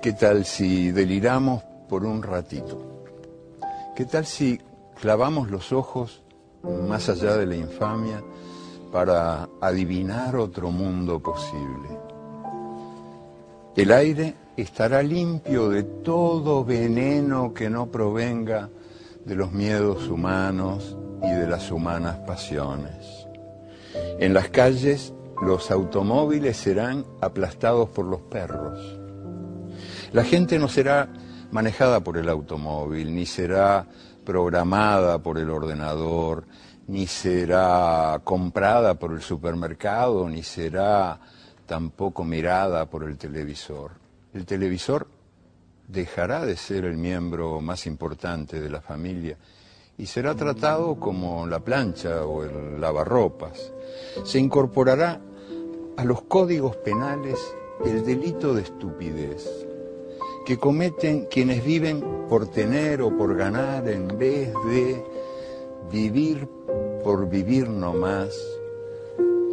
¿Qué tal si deliramos por un ratito? ¿Qué tal si clavamos los ojos más allá de la infamia para adivinar otro mundo posible? El aire estará limpio de todo veneno que no provenga de los miedos humanos y de las humanas pasiones. En las calles los automóviles serán aplastados por los perros la gente no será manejada por el automóvil, ni será programada por el ordenador, ni será comprada por el supermercado, ni será tampoco mirada por el televisor. El televisor dejará de ser el miembro más importante de la familia y será tratado como la plancha o el lavarropas. Se incorporará a los códigos penales el delito de estupidez que cometen quienes viven por tener o por ganar en vez de vivir por vivir nomás,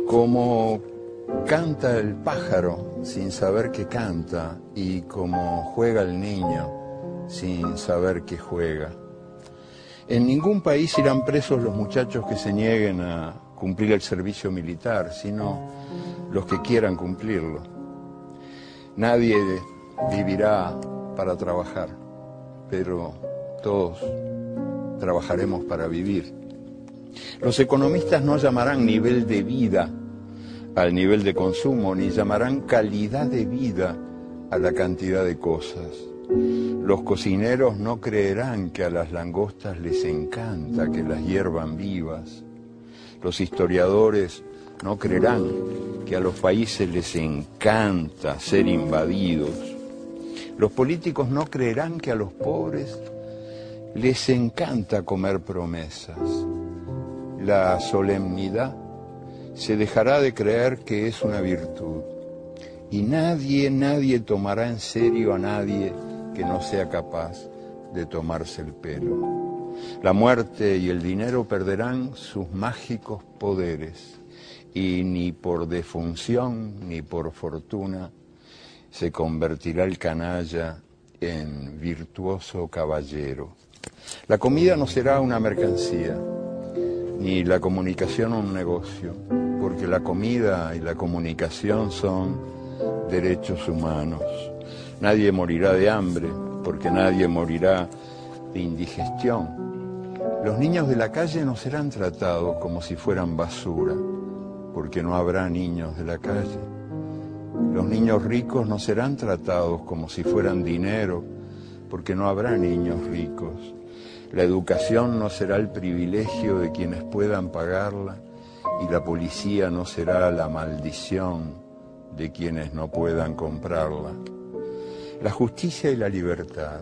como canta el pájaro sin saber que canta y como juega el niño sin saber que juega. En ningún país irán presos los muchachos que se nieguen a cumplir el servicio militar, sino los que quieran cumplirlo. Nadie vivirá para trabajar, pero todos trabajaremos para vivir. Los economistas no llamarán nivel de vida al nivel de consumo, ni llamarán calidad de vida a la cantidad de cosas. Los cocineros no creerán que a las langostas les encanta que las hiervan vivas. Los historiadores no creerán que a los países les encanta ser invadidos. Los políticos no creerán que a los pobres les encanta comer promesas. La solemnidad se dejará de creer que es una virtud. Y nadie, nadie tomará en serio a nadie que no sea capaz de tomarse el pelo. La muerte y el dinero perderán sus mágicos poderes y ni por defunción ni por fortuna se convertirá el canalla en virtuoso caballero. La comida no será una mercancía, ni la comunicación un negocio, porque la comida y la comunicación son derechos humanos. Nadie morirá de hambre, porque nadie morirá de indigestión. Los niños de la calle no serán tratados como si fueran basura porque no habrá niños de la calle. Los niños ricos no serán tratados como si fueran dinero, porque no habrá niños ricos. La educación no será el privilegio de quienes puedan pagarla y la policía no será la maldición de quienes no puedan comprarla. La justicia y la libertad,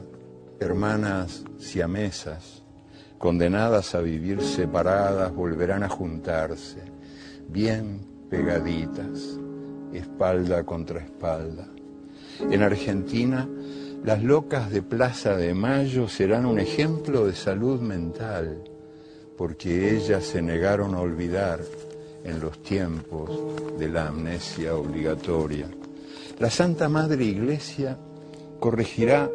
hermanas siamesas, condenadas a vivir separadas, volverán a juntarse bien pegaditas, espalda contra espalda. En Argentina, las locas de Plaza de Mayo serán un ejemplo de salud mental, porque ellas se negaron a olvidar en los tiempos de la amnesia obligatoria. La Santa Madre Iglesia corregirá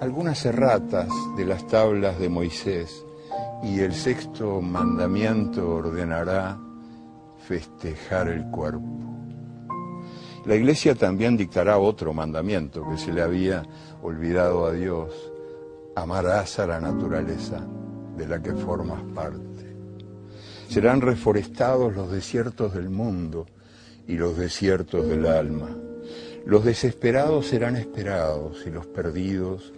algunas erratas de las tablas de Moisés y el sexto mandamiento ordenará festejar el cuerpo. La iglesia también dictará otro mandamiento que se le había olvidado a Dios. Amarás a la naturaleza de la que formas parte. Serán reforestados los desiertos del mundo y los desiertos del alma. Los desesperados serán esperados y los perdidos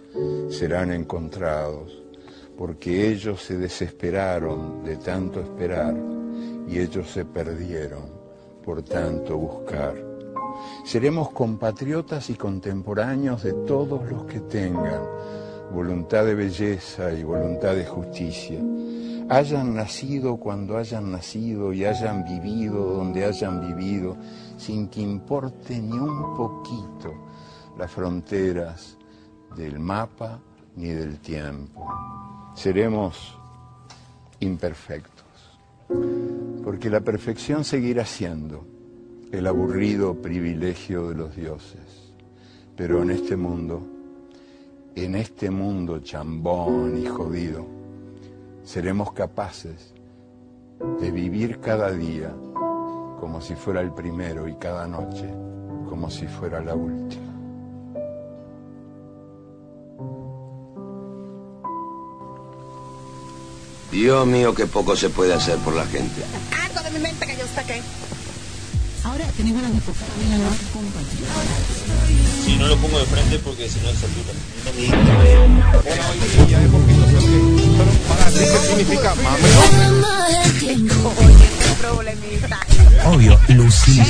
serán encontrados, porque ellos se desesperaron de tanto esperar y ellos se perdieron por tanto buscar. Seremos compatriotas y contemporáneos de todos los que tengan voluntad de belleza y voluntad de justicia. Hayan nacido cuando hayan nacido y hayan vivido donde hayan vivido, sin que importe ni un poquito las fronteras del mapa ni del tiempo. Seremos imperfectos porque la perfección seguirá siendo el aburrido privilegio de los dioses. Pero en este mundo, en este mundo chambón y jodido, seremos capaces de vivir cada día como si fuera el primero y cada noche como si fuera la última. Dios mío, qué poco se puede hacer por la gente. Algo de mi mente que yo saqué. Ahora tenés ganas de tocar bien a la Si no lo pongo de frente porque si no se satura. Oye, qué problemita. Obvio, Lucía.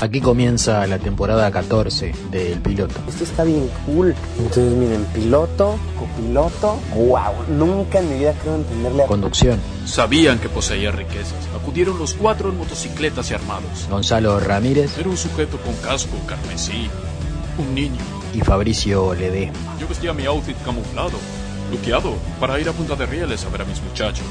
Aquí comienza la temporada 14 del piloto. Esto está bien cool. Entonces, miren, piloto, copiloto. ¡Wow! Nunca en mi vida creo entenderle a. Conducción, Sabían que poseía riquezas. Acudieron los cuatro en motocicletas y armados. Gonzalo Ramírez Era un sujeto con casco carmesí. Un niño. y Fabricio Ledesma. Yo vestía mi outfit camuflado, luqueado, para ir a Punta de Rieles a ver a mis muchachos.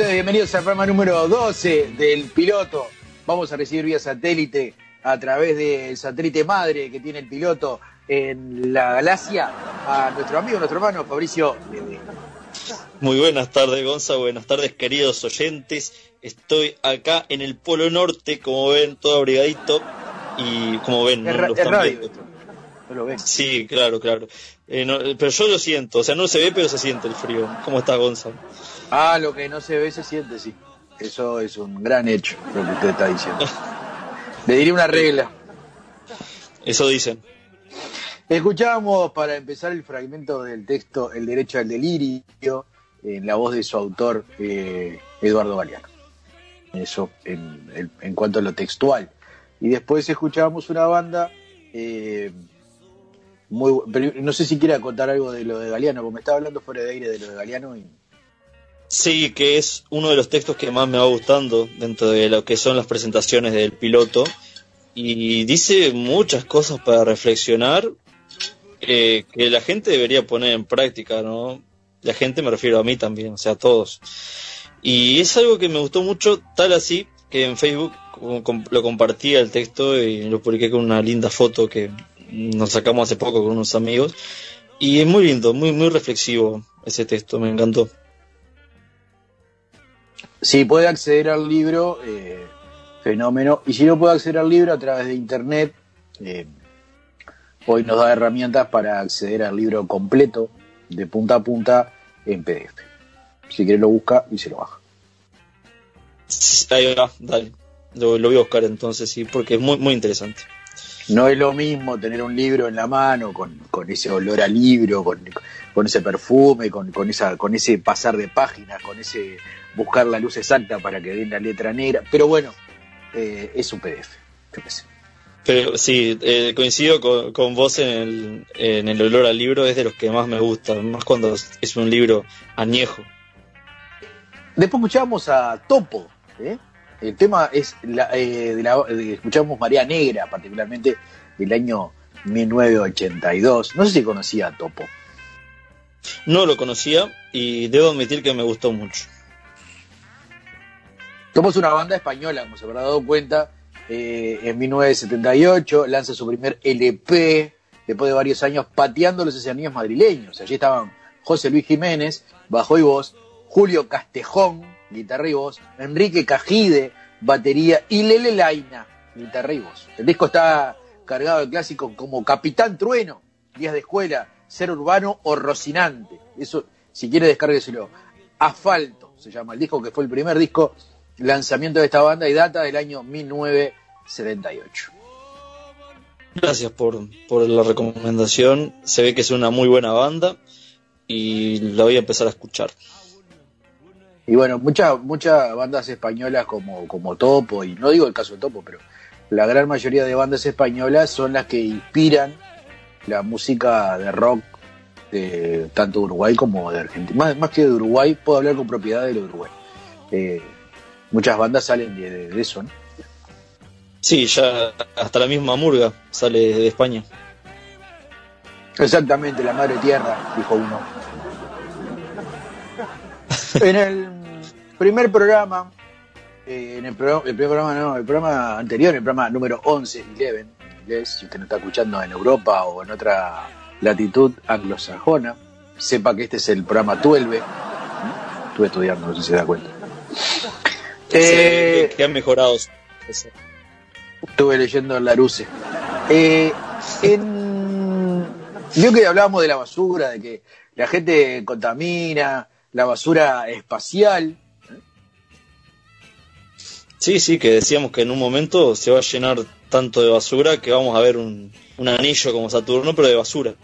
Ustedes bienvenidos al programa número 12 del piloto. Vamos a recibir vía satélite a través del satélite madre que tiene el piloto en la galaxia a nuestro amigo, nuestro hermano Fabricio. Muy buenas tardes, Gonza. Buenas tardes, queridos oyentes. Estoy acá en el Polo Norte, como ven, todo abrigadito. y como ven, no lo es están radio viendo. esto. No lo ven. Sí, claro, claro. Eh, no, pero yo lo siento, o sea, no se ve, pero se siente el frío. ¿Cómo está Gonzalo? Ah, lo que no se ve se siente, sí. Eso es un gran hecho, lo que usted está diciendo. Le diré una regla. Eso dicen. Escuchábamos para empezar el fragmento del texto El derecho al delirio, en la voz de su autor, eh, Eduardo Galeano. Eso en, en- cuanto a lo textual. Y después escuchábamos una banda, eh, muy, no sé si quiera contar algo de lo de Galeano, porque me estaba hablando fuera de aire de lo de Galeano y Sí, que es uno de los textos que más me va gustando dentro de lo que son las presentaciones del piloto. Y dice muchas cosas para reflexionar eh, que la gente debería poner en práctica, ¿no? La gente me refiero a mí también, o sea, a todos. Y es algo que me gustó mucho, tal así que en Facebook lo compartí el texto y lo publiqué con una linda foto que nos sacamos hace poco con unos amigos. Y es muy lindo, muy, muy reflexivo ese texto, me encantó. Si puede acceder al libro, eh, fenómeno. Y si no puede acceder al libro a través de internet, eh, hoy nos da herramientas para acceder al libro completo, de punta a punta, en PDF. Si quiere lo busca y se lo baja. Ahí va, dale. Lo, lo voy a buscar entonces, sí, porque es muy, muy interesante. No es lo mismo tener un libro en la mano con, con ese olor a libro, con, con ese perfume, con, con, esa, con ese pasar de páginas, con ese buscar la luz exacta para que den la letra negra. Pero bueno, eh, es un PDF. yo qué sé. Pero sí, eh, coincido con, con vos en el, en el olor al libro, es de los que más me gusta, más cuando es un libro añejo. Después escuchamos a Topo. ¿eh? El tema es la, eh, de la, de- escuchamos María Negra, particularmente del año 1982. No sé si conocía a Topo. No lo conocía y debo admitir que me gustó mucho. Topo es una banda española, como se habrá dado cuenta. eh, en 1978 lanza su primer LP después de varios años pateando los escenarios madrileños. Allí estaban José Luis Jiménez, bajo y voz, Julio Castejón, guitarra y voz, Enrique Cajide, batería y Lele Laina, guitarra y voz. El disco está cargado de clásicos como Capitán Trueno, Días de Escuela, Ser Urbano o Rocinante. Eso, si quiere, descárgueselo. Asfalto se llama el disco, que fue el primer disco lanzamiento de esta banda y data del año 1978. Gracias por, por la recomendación. Se ve que es una muy buena banda y la voy a empezar a escuchar. Y bueno, muchas muchas bandas españolas como, como Topo, y no digo el caso de Topo, pero la gran mayoría de bandas españolas son las que inspiran la música de rock de tanto de Uruguay como de Argentina. Más, más que de Uruguay, puedo hablar con propiedad de lo de Uruguay. Eh, muchas bandas salen de, eso, ¿no? Sí, ya hasta la misma Murga sale de España. Exactamente, la madre tierra, dijo uno. En el primer programa, eh, en el, programa, el primer programa, no, el programa anterior, el programa número 11, 11, en inglés, si usted no está escuchando en Europa o en otra latitud anglosajona, sepa que este es el programa 12. ¿Mm? Estuve estudiando, no sé si se da cuenta. Que, Eh, que han mejorado. Estuve leyendo en Laruce. Eh, en... Vio que hablábamos de la basura, de que la gente contamina, la basura espacial. Sí, sí, que decíamos que en un momento se va a llenar tanto de basura que vamos a ver un, un anillo como Saturno, pero de basura.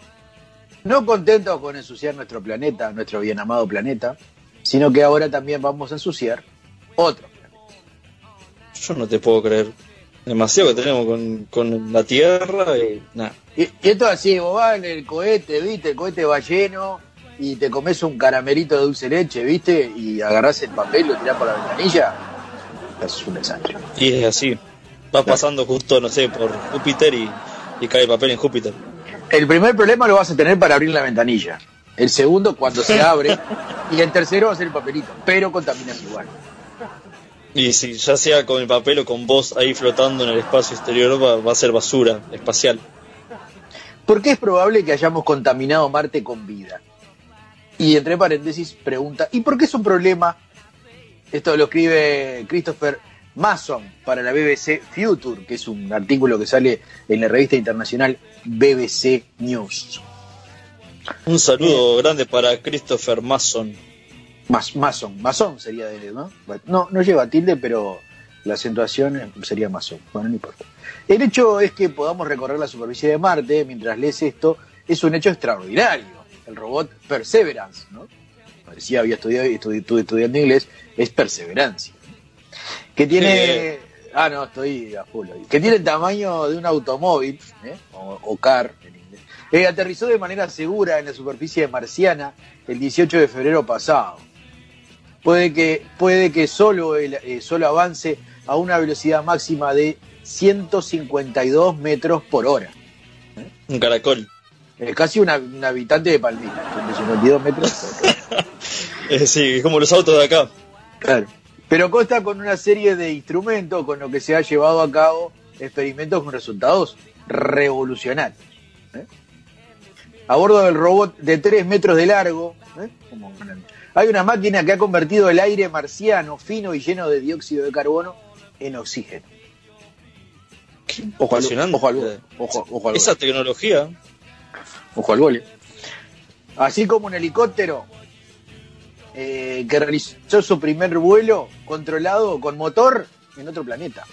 No contentos con ensuciar nuestro planeta, nuestro bien amado planeta, sino que ahora también vamos a ensuciar otro. Yo no te puedo creer. Demasiado que tenemos con, con la Tierra y nada. Y, y esto es así, vos vas en el cohete, viste, el cohete va lleno y te comes un caramelito de dulce leche, viste, y agarrás el papel y lo tirás por la ventanilla. Es un desastre. Y es así. Va pasando justo, no sé, por Júpiter y, y cae el papel en Júpiter. El primer problema lo vas a tener para abrir la ventanilla. El segundo cuando se abre. y el tercero va a ser el papelito. Pero contaminas igual. Y si ya sea con el papel o con vos ahí flotando en el espacio exterior, va, va a ser basura espacial. ¿Por qué es probable que hayamos contaminado Marte con vida? Y entre paréntesis pregunta, ¿y por qué es un problema? Esto lo escribe Christopher Mason para la BBC Future, que es un artículo que sale en la revista internacional BBC News. Un saludo grande para Christopher Mason. Mas, Mason, Mason sería de él, ¿no? No, no lleva tilde, pero la acentuación sería Mason. Bueno, no importa. El hecho es que podamos recorrer la superficie de Marte mientras lees esto, es un hecho extraordinario. El robot Perseverance, ¿no? Parecía había estudiado y estudi- estuve estudiando inglés, es perseverancia. Que tiene. Ah, no, estoy a full hoy. Que tiene el tamaño de un automóvil, ¿eh? o, o car en inglés. Eh, aterrizó de manera segura en la superficie marciana el 18 de febrero pasado. Puede que, puede que solo, el- eh, solo avance a una velocidad máxima de 152 metros por hora. Un caracol. Eh, casi una- un habitante de Palmira, 152 metros. Eh, sí, es como los autos de acá. Claro. Pero consta con una serie de instrumentos con los que se ha llevado a cabo experimentos con resultados revolucionarios. ¿eh? A bordo del robot de 3 metros de largo, ¿eh? Como hay una máquina que ha convertido el aire marciano fino y lleno de dióxido de carbono en oxígeno. Ojo al, ojo al, ojo, ojo al Esa tecnología. Ojo al gole. Así como un helicóptero eh, que realizó su primer vuelo controlado con motor en otro planeta.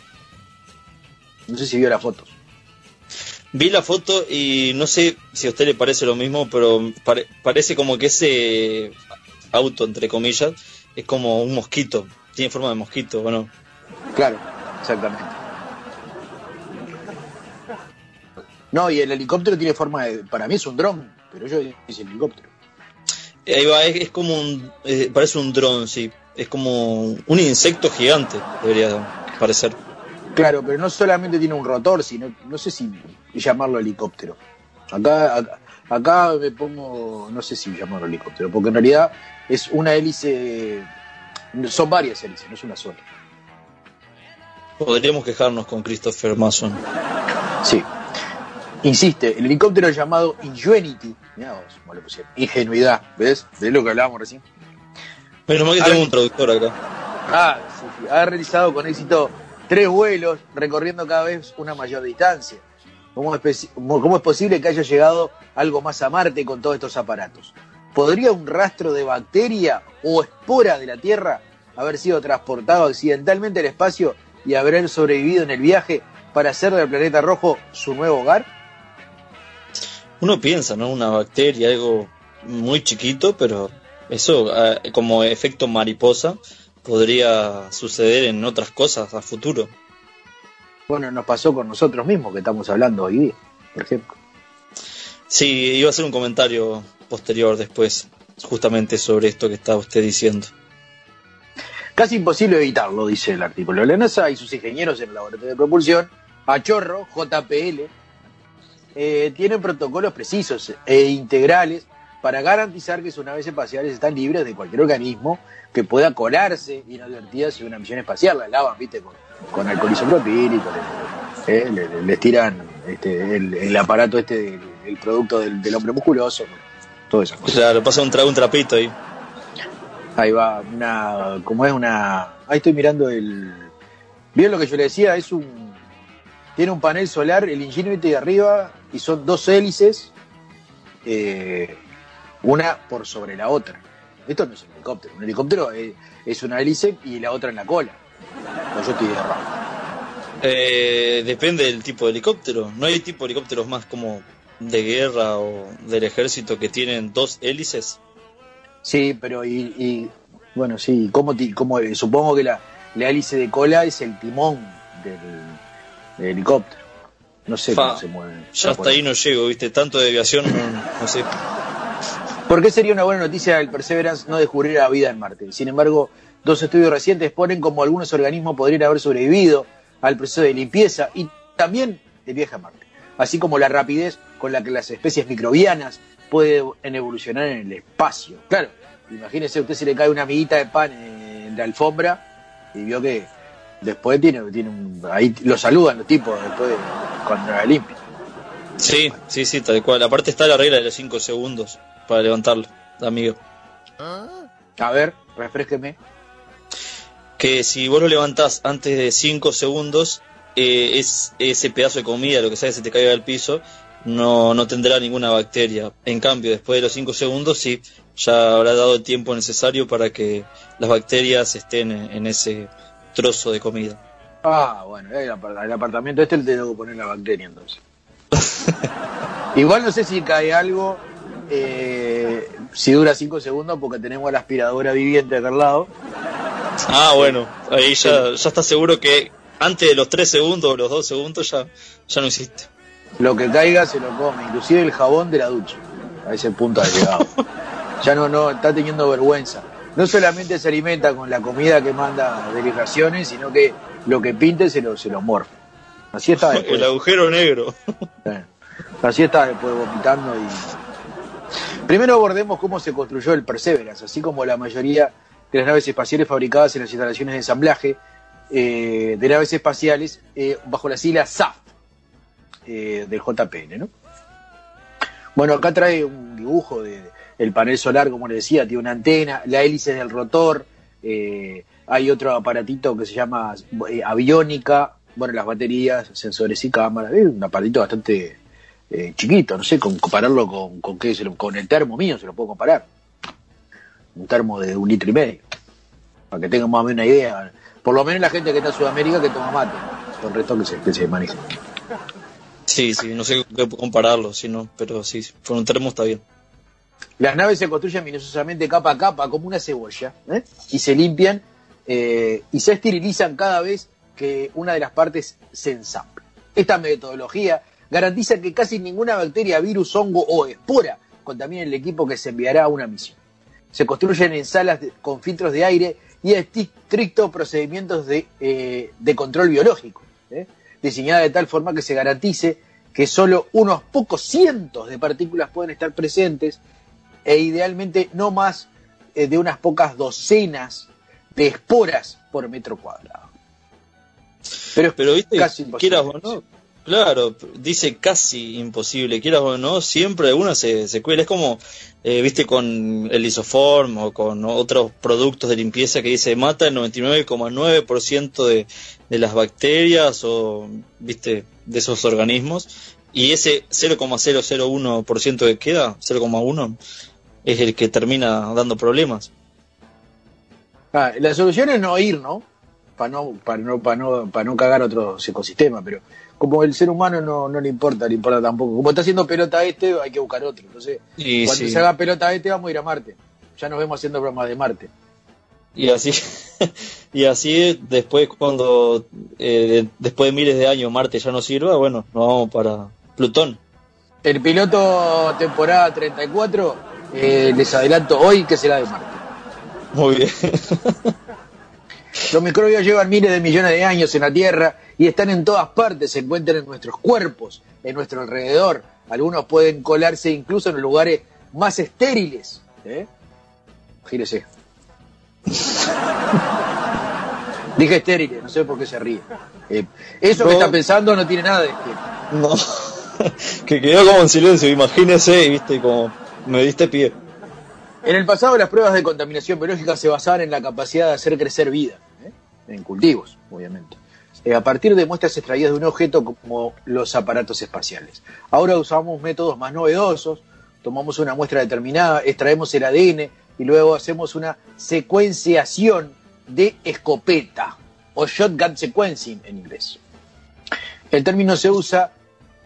No sé si vio las fotos. Vi la foto y no sé si a usted le parece lo mismo, pero pare- parece como que ese auto, entre comillas, es como un mosquito. Tiene forma de mosquito, ¿o no? Claro, exactamente. No, y el helicóptero tiene forma de. Para mí es un dron, pero yo el helicóptero. Eh, Ahí va, es, es como un. eh, parece un dron, sí. Es como un insecto gigante, debería parecer. Claro, pero no solamente tiene un rotor, sino. No sé si llamarlo helicóptero. Acá, acá, acá me pongo. No sé si llamarlo helicóptero, porque en realidad es una hélice. Son varias hélices, no es una sola. Podríamos quejarnos con Christopher Mason. Sí. Insiste, el helicóptero llamado Ingenuity. Mirá vos, cómo le pusieron. Ingenuidad, ¿ves? ¿Ves lo que hablábamos recién? Menos mal que tenemos un traductor acá. Ah, sí, sí. Ha realizado con éxito tres vuelos, recorriendo cada vez una mayor distancia. ¿Cómo es, pesi- cómo- cómo es posible que haya llegado algo más a Marte con todos estos aparatos? ¿Podría un rastro de bacteria o espora de la Tierra haber sido transportado accidentalmente al espacio y haber sobrevivido en el viaje para hacer del planeta rojo su nuevo hogar? Uno piensa, ¿no? Una bacteria, algo muy chiquito, pero eso, ah, como efecto mariposa, podría suceder en otras cosas a futuro. Bueno, nos pasó con nosotros mismos que estamos hablando hoy día, por ejemplo. Sí, iba a hacer un comentario posterior después, justamente sobre esto que estaba usted diciendo. Casi imposible evitarlo, dice el artículo. La NASA y sus ingenieros en el laboratorio de propulsión, a chorro, JPL, eh, tienen protocolos precisos e integrales para garantizar que sus naves espaciales están libres de cualquier organismo que pueda colarse inadvertidas en una misión espacial. La lavan, viste, con, con alcohol isopropílico, le- eh, les tiran este, el, aparato este, el producto del, del hombre musculoso, todo eso. Claro, pasa un, tra un trapito ahí. Ahí va, una, como es una, ahí estoy mirando el, ¿vieron lo que yo le decía? Es un, tiene un panel solar, el Ingenuity de arriba, y son dos hélices, eh, una por sobre la otra. Esto no es un helicóptero, un helicóptero es, es una hélice y la otra en la cola. O yo estoy errado. Eh, depende del tipo de helicóptero. No hay tipo de helicópteros más como de guerra o del ejército que tienen dos hélices. Sí, pero y, y, bueno, sí, ¿cómo, ti- cómo- supongo que la, la hélice de cola es el timón del, del helicóptero. No sé Fa, cómo se mueve. Ya hasta ahí no llego, viste, tanto de aviación, no, no sé. ¿Por qué sería una buena noticia el Perseverance no descubrir la vida en Marte? Sin embargo, dos estudios recientes ponen como algunos organismos podrían haber sobrevivido al proceso de limpieza y también de viaje a Marte, así como la rapidez con la que las especies microbianas pueden evolucionar en el espacio. Claro, imagínese, a usted se le cae una amiguita de pan en la alfombra y vio que después tiene, tiene un, ahí lo saludan los tipos después de, cuando la limpia. Sí, sí, sí, tal cual. Aparte está la regla de los 5 segundos para levantarlo, amigo. A ver, refresqueme. que si vos lo levantás antes de 5 segundos, eh, es ese pedazo de comida, lo que sea que se te caiga al piso, no, no tendrá ninguna bacteria. En cambio, después de los 5 segundos, sí, ya habrá dado el tiempo necesario para que las bacterias estén en, en ese trozo de comida. Ah, bueno, el, apart- el apartamento este le tengo que poner la bacteria entonces. Igual no sé si cae algo, eh, si dura 5 segundos, porque tenemos la aspiradora viviente acá al lado. Ah, bueno, ahí ya, ya estás seguro que antes de los 3 segundos o los 2 segundos ya, ya no hiciste. Lo que caiga se lo come, inclusive el jabón de la ducha. A ese punto ha llegado. ya no, no, está teniendo vergüenza. No solamente se alimenta con la comida que manda de las raciones, sino que lo que pinte se lo, se lo morfa. Así está después. El agujero negro. Así está después vomitando y. Primero abordemos cómo se construyó el Perseverance, así como la mayoría de las naves espaciales fabricadas en las instalaciones de ensamblaje eh, de naves espaciales eh, bajo la sigla SAF eh, del JPN, ¿no? Bueno, acá trae un dibujo de el panel solar, como le decía, tiene una antena, la hélice del rotor, eh, hay otro aparatito que se llama eh, aviónica, bueno, las baterías, sensores y cámaras, un aparatito bastante chiquito, no sé, con, compararlo con, qué, se con el termo mío se lo puedo comparar. Un termo de un litro y medio, para que tengan más o menos una idea. Por lo menos la gente que está en Sudamérica que toma mate, con el resto que se, que se maneja. Sí, sí, no sé qué compararlo, sí, no, pero sí, con un termo está bien. Las naves se construyen minuciosamente capa a capa, como una cebolla, ¿eh? y se limpian eh, y se esterilizan cada vez que una de las partes se ensambla. Esta metodología garantiza que casi ninguna bacteria, virus, hongo o espora contamine el equipo que se enviará a una misión. Se construyen en salas con filtros de aire y estrictos procedimientos de, eh, de control biológico. Diseñada de tal forma que se garantice que solo unos pocos cientos de partículas pueden estar presentes e idealmente no más eh, de unas pocas docenas de esporas por metro cuadrado. Pero, Pero viste, casi imposible. quieras o no, claro, dice casi imposible, quieras o no, siempre alguna se, se cuela. Es como, eh, viste, con el isoform o con otros productos de limpieza que dice mata el 99,9% de, de las bacterias o, viste, de esos organismos. Y ese 0,001% que queda, 0,1, es el que termina dando problemas. Ah, la solución es no ir, ¿no? Para no, para no, para no, para no cagar otros ecosistemas, pero como el ser humano no, no le importa, le importa tampoco. Como está haciendo pelota este, hay que buscar otro. Entonces, Y cuando sí. se haga pelota este, vamos a ir a Marte. Ya nos vemos haciendo bromas de Marte. Y así, y así después cuando eh, después de miles de años Marte ya no sirva, bueno, nos vamos para Plutón. El piloto temporada 34, eh, les adelanto hoy que será de Marte. Muy bien. Los microbios llevan miles de millones de años en la Tierra y están en todas partes, se encuentran en nuestros cuerpos, en nuestro alrededor. Algunos pueden colarse incluso en los lugares más estériles. ¿eh? Gírese. Dije estériles, no sé por qué se ríe. Eh, eso que está pensando no tiene nada de. No. que quedó como en silencio, imagínese, y viste, como me diste pie. En el pasado las pruebas de contaminación biológica se basaban en la capacidad de hacer crecer vida, ¿eh? en cultivos, obviamente, eh, a partir de muestras extraídas de un objeto como los aparatos espaciales. Ahora usamos métodos más novedosos, tomamos una muestra determinada, extraemos el ADN y luego hacemos una secuenciación de escopeta o shotgun sequencing en inglés. El término se usa,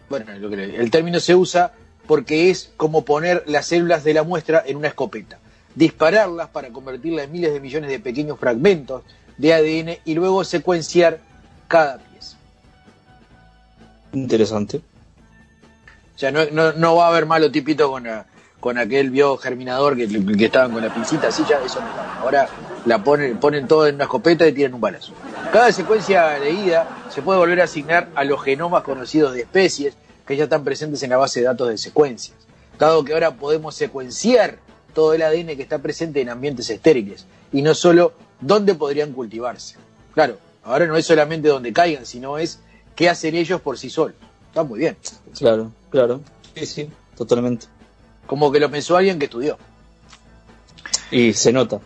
bueno, lo que le- el término se usa porque es como poner las células de la muestra en una escopeta, dispararlas para convertirlas en miles de millones de pequeños fragmentos de ADN y luego secuenciar cada pieza. Interesante. O sea, no, no, no va a haber malo tipito con, la- con aquel biogerminador que, que estaban con la pincita, así ya eso no. Ahora la ponen, ponen todo en una escopeta y tiran un balazo. Cada secuencia leída se puede volver a asignar a los genomas conocidos de especies que ya están presentes en la base de datos de secuencias. Dado que ahora podemos secuenciar todo el ADN que está presente en ambientes estériles y no solo dónde podrían cultivarse. Claro, ahora no es solamente donde caigan, sino es qué hacen ellos por sí solos. Está muy bien. Claro, claro. Sí, sí, totalmente. Como que lo pensó alguien que estudió. Y se nota.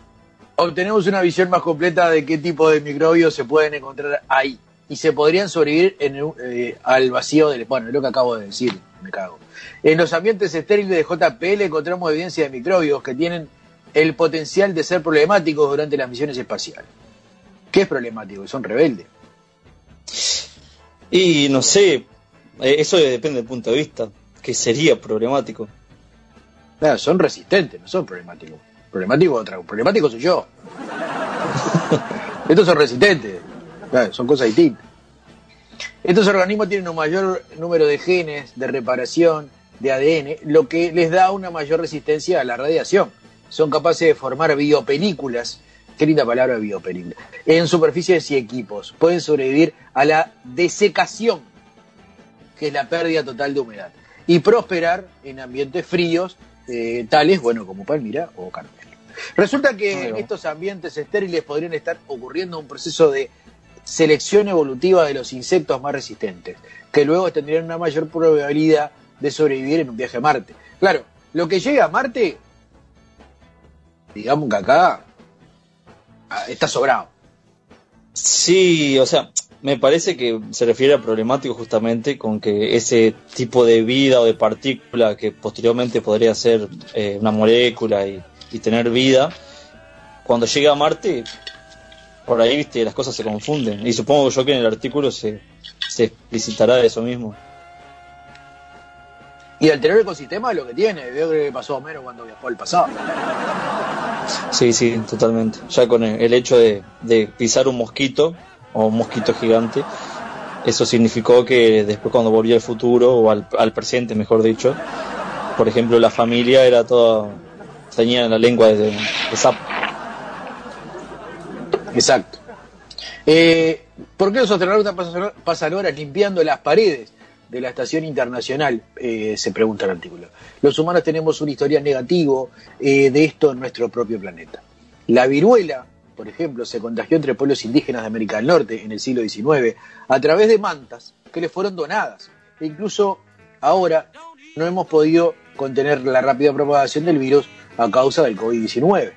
obtenemos una visión más completa de qué tipo de microbios se pueden encontrar ahí y se podrían sobrevivir en eh, al vacío del... Bueno, es lo que acabo de decir, me cago. En los ambientes estériles de JPL encontramos evidencia de microbios que tienen el potencial de ser problemáticos durante las misiones espaciales. ¿Qué es problemático? Son rebeldes. Y no sé, eh, eso depende del punto de vista, que sería problemático. Claro, son resistentes, no son problemáticos. Problemático otra, problemático soy yo. Estos son resistentes, claro, son cosas distintas. Estos organismos tienen un mayor número de genes, de reparación, de ADN, lo que les da una mayor resistencia a la radiación. Son capaces de formar biopelículas, qué linda palabra biopelícula, en superficies y equipos. Pueden sobrevivir a la desecación, que es la pérdida total de humedad, y prosperar en ambientes fríos, eh, tales, bueno, como Palmira o Carmelo. Resulta que en estos ambientes estériles podrían estar ocurriendo un proceso de selección evolutiva de los insectos más resistentes, que luego tendrían una mayor probabilidad de sobrevivir en un viaje a Marte. Claro, lo que llega a Marte, digamos que acá ah, está sobrado. Sí, o sea, me parece que se refiere a problemático justamente con que ese tipo de vida o de partícula que posteriormente podría ser eh, una molécula y, y tener vida, cuando llega a Marte, por ahí, viste, las cosas se confunden. Y supongo yo que en el artículo se, se explicitará de eso mismo. Y el ecosistema es lo que tiene, veo que pasó a Homero cuando viajó al pasado. Sí, sí, totalmente. Ya con el, el hecho de, de pisar un mosquito o un mosquito gigante, eso significó que después cuando volvió al futuro o al, al presente, mejor dicho, por ejemplo, la familia era toda tenía la lengua de, sapo. Exacto. Eh, ¿Por qué los astronautas pasan, pasan horas limpiando las paredes de la Estación Internacional? Eh, se pregunta el artículo. Los humanos tenemos un historial negativo eh, de esto en nuestro propio planeta. La viruela, por ejemplo, se contagió entre pueblos indígenas de América del Norte en el siglo XIX a través de mantas que les fueron donadas. E incluso ahora no hemos podido contener la rápida propagación del virus a causa del COVID-19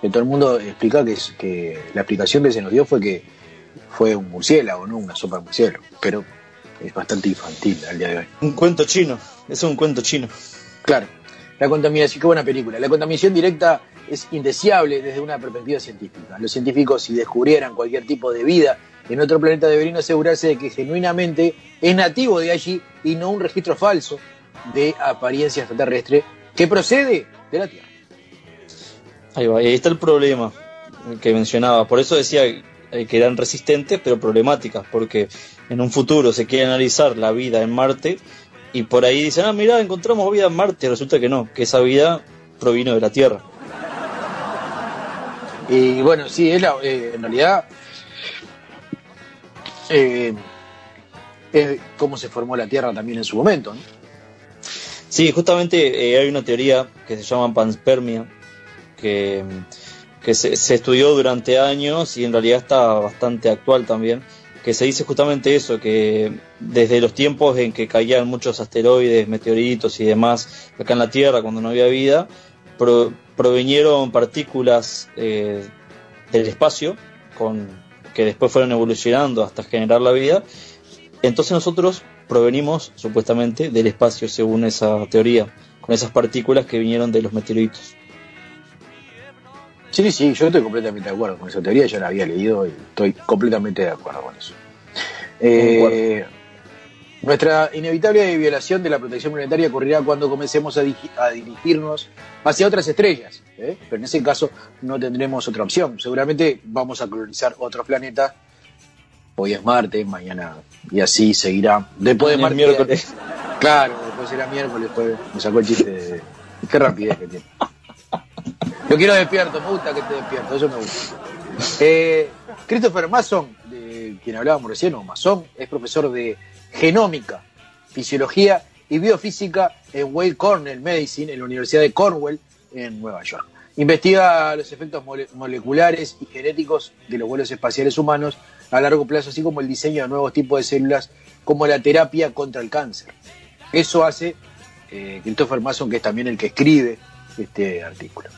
que todo el mundo explica que, es, que la explicación que se nos dio fue que fue un murciélago, no una sopa de murciélago, pero es bastante infantil al día de hoy. Un cuento chino, es un cuento chino. Claro, la contaminación, qué buena película. La contaminación directa es indeseable desde una perspectiva científica. Los científicos, si descubrieran cualquier tipo de vida en otro planeta, deberían asegurarse de que genuinamente es nativo de allí y no un registro falso de apariencia extraterrestre que procede de la Tierra. Ahí va, ahí está el problema que mencionaba. Por eso decía eh, que eran resistentes, pero problemáticas, porque en un futuro se quiere analizar la vida en Marte y por ahí dicen, ah, mira, encontramos vida en Marte. Resulta que no, que esa vida provino de la Tierra. Y bueno, sí, la, eh, en realidad eh, es cómo se formó la Tierra también en su momento. ¿no? Sí, justamente eh, hay una teoría que se llama panspermia, que, que se, se, estudió durante años y en realidad está bastante actual también, que se dice justamente eso, que desde los tiempos en que caían muchos asteroides, meteoritos y demás acá en la Tierra cuando no había vida, pro, provenieron partículas eh, del espacio con, que después fueron evolucionando hasta generar la vida. Entonces nosotros provenimos supuestamente del espacio según esa teoría, con esas partículas que vinieron de los meteoritos. Sí, sí, yo estoy completamente de acuerdo con esa teoría, yo la había leído y estoy completamente de acuerdo con eso. Eh, nuestra inevitable violación de la protección planetaria ocurrirá cuando comencemos a, a dirigirnos hacia otras estrellas, ¿eh? pero en ese caso no tendremos otra opción. Seguramente vamos a colonizar otros planetas. Hoy es Marte, mañana y así seguirá. Después de Marte. Miércoles. Claro, después será miércoles, después me sacó el chiste de. Qué rapidez que tiene. Yo quiero despierto, me gusta que esté despierto, eso me gusta. Eh, Christopher Mason, de quien hablábamos recién, o Mason, es profesor de genómica, fisiología y biofísica en Weill Cornell Medicine, en la Universidad de Cornwall, en Nueva York. Investiga los efectos mole moleculares y genéticos de los vuelos espaciales humanos a largo plazo, así como el diseño de nuevos tipos de células, como la terapia contra el cáncer. Eso hace eh, Christopher Mason, que es también el que escribe este artículo.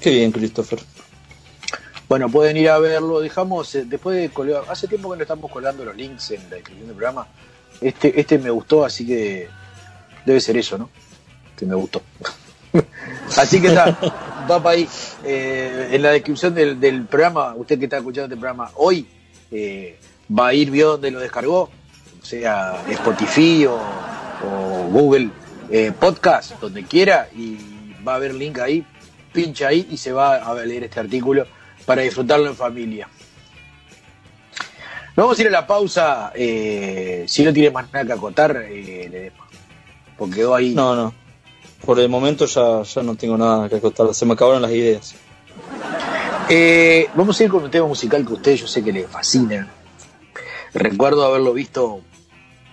Qué bien, Christopher. Bueno, pueden ir a verlo. Dejamos, eh, después de colgar, hace tiempo que no estamos colgando los links en la descripción del programa. Este, este me gustó, así que debe ser eso, ¿no? Que me gustó. así que está, va para ahí. Eh, en la descripción del, del programa, usted que está escuchando este programa hoy, eh, va a ir, vio dónde lo descargó, sea Spotify o, o Google eh, Podcast, donde quiera, y va a haber link ahí, pincha ahí y se va a leer este artículo para disfrutarlo en familia. Nos vamos a ir a la pausa. eh, si no tiene más nada que acotar, eh, le dejo. Porque quedó ahí. No, no. Por el momento ya, ya no tengo nada que contar. Se me acabaron las ideas. Eh, vamos a ir con un tema musical que a usted yo sé que le fascina. Recuerdo haberlo visto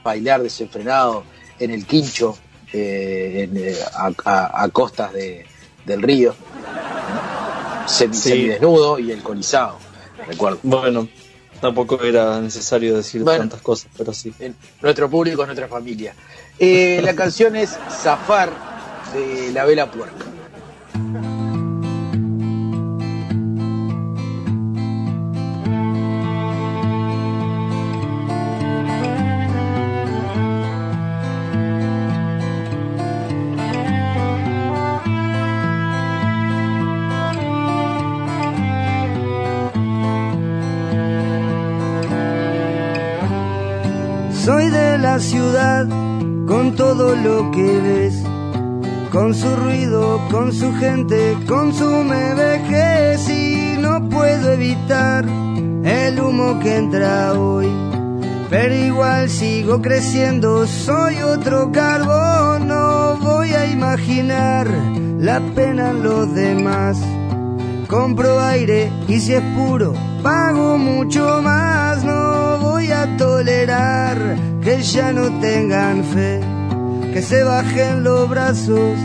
bailar desenfrenado en el quincho, eh, en, a, a- a costas de- del río, Semi- Sí. semidesnudo y alcoholizado. Recuerdo. Bueno, tampoco era necesario decir Bueno. tantas cosas, pero sí. En nuestro público es nuestra familia. Eh, la canción es Zafar de La Vela Puerca. Todo lo que ves, con su ruido, con su gente, con su me vejez y no puedo evitar el humo que entra hoy. Pero igual sigo creciendo, soy otro carbón, no voy a imaginar la pena en los demás. Compro aire y si es puro, pago mucho más. No voy a tolerar que ya no tengan fe, que se bajen los brazos,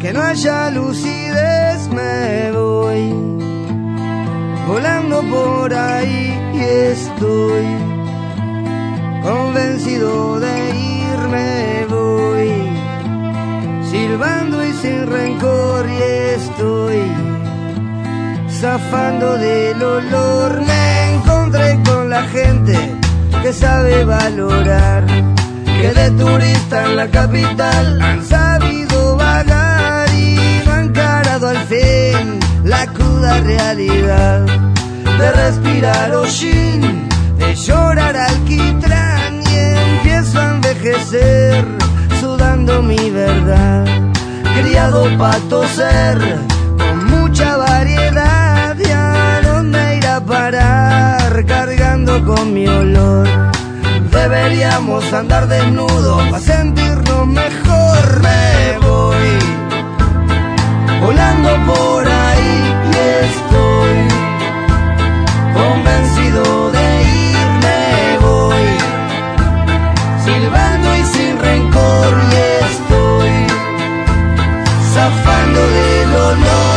que no haya lucidez. Me voy volando por ahí estoy convencido de irme. Voy silbando y sin rencor y estoy zafando del olor. Me encontré con la gente que sabe valorar, que de turista en la capital han sabido vagar y han encarado al fin la cruda realidad de respirar hollín, de llorar alquitrán y empiezo a envejecer sudando mi verdad, criado para toser con mucha variedad y a dónde ir a parar cargando con mi olor. Deberíamos andar desnudos para sentirnos mejor. Me voy volando por ahí y estoy convencido de irme. Voy silbando y sin rencor y estoy zafando del olor.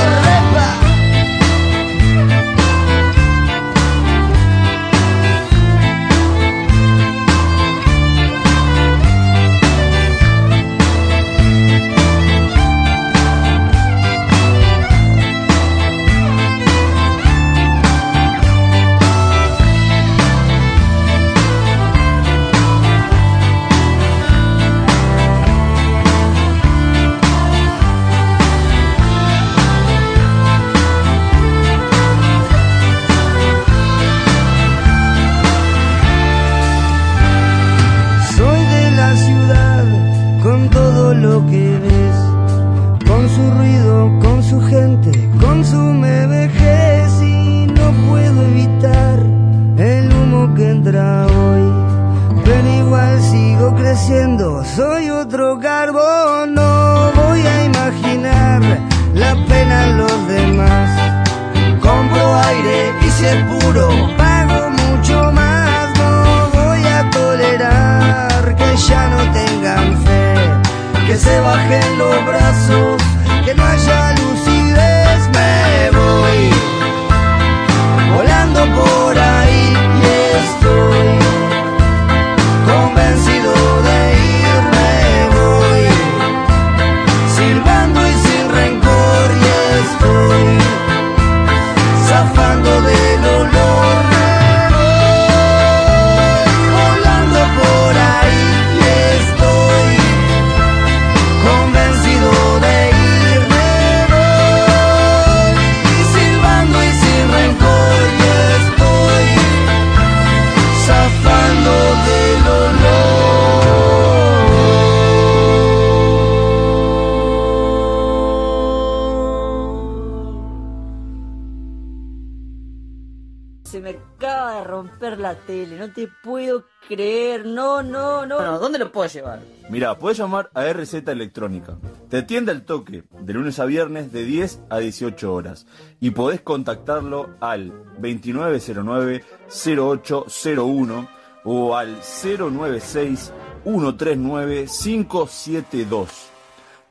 Tele, no te puedo creer, no, no, no. no ¿Dónde lo puedo llevar? Mira, puedes llamar a RZ Electrónica. Te atiende al toque, de lunes a viernes, de 10 a 18 horas. Y podés contactarlo al 2909-0801 o al 096-139-572.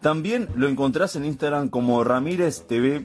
También lo encontrás en Instagram como Ramírez TV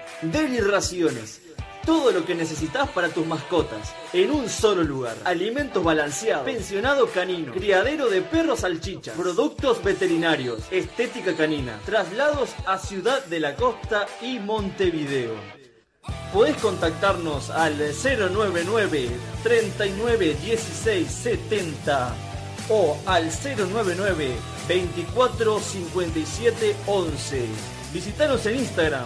Deliraciones. Todo lo que necesitas para tus mascotas, en un solo lugar. Alimentos balanceados, pensionado canino, criadero de perros salchichas, productos veterinarios, estética canina, traslados a Ciudad de la Costa y Montevideo. Podés contactarnos al 099 39 16 70 o al 099 24 57 11. Visítanos en Instagram,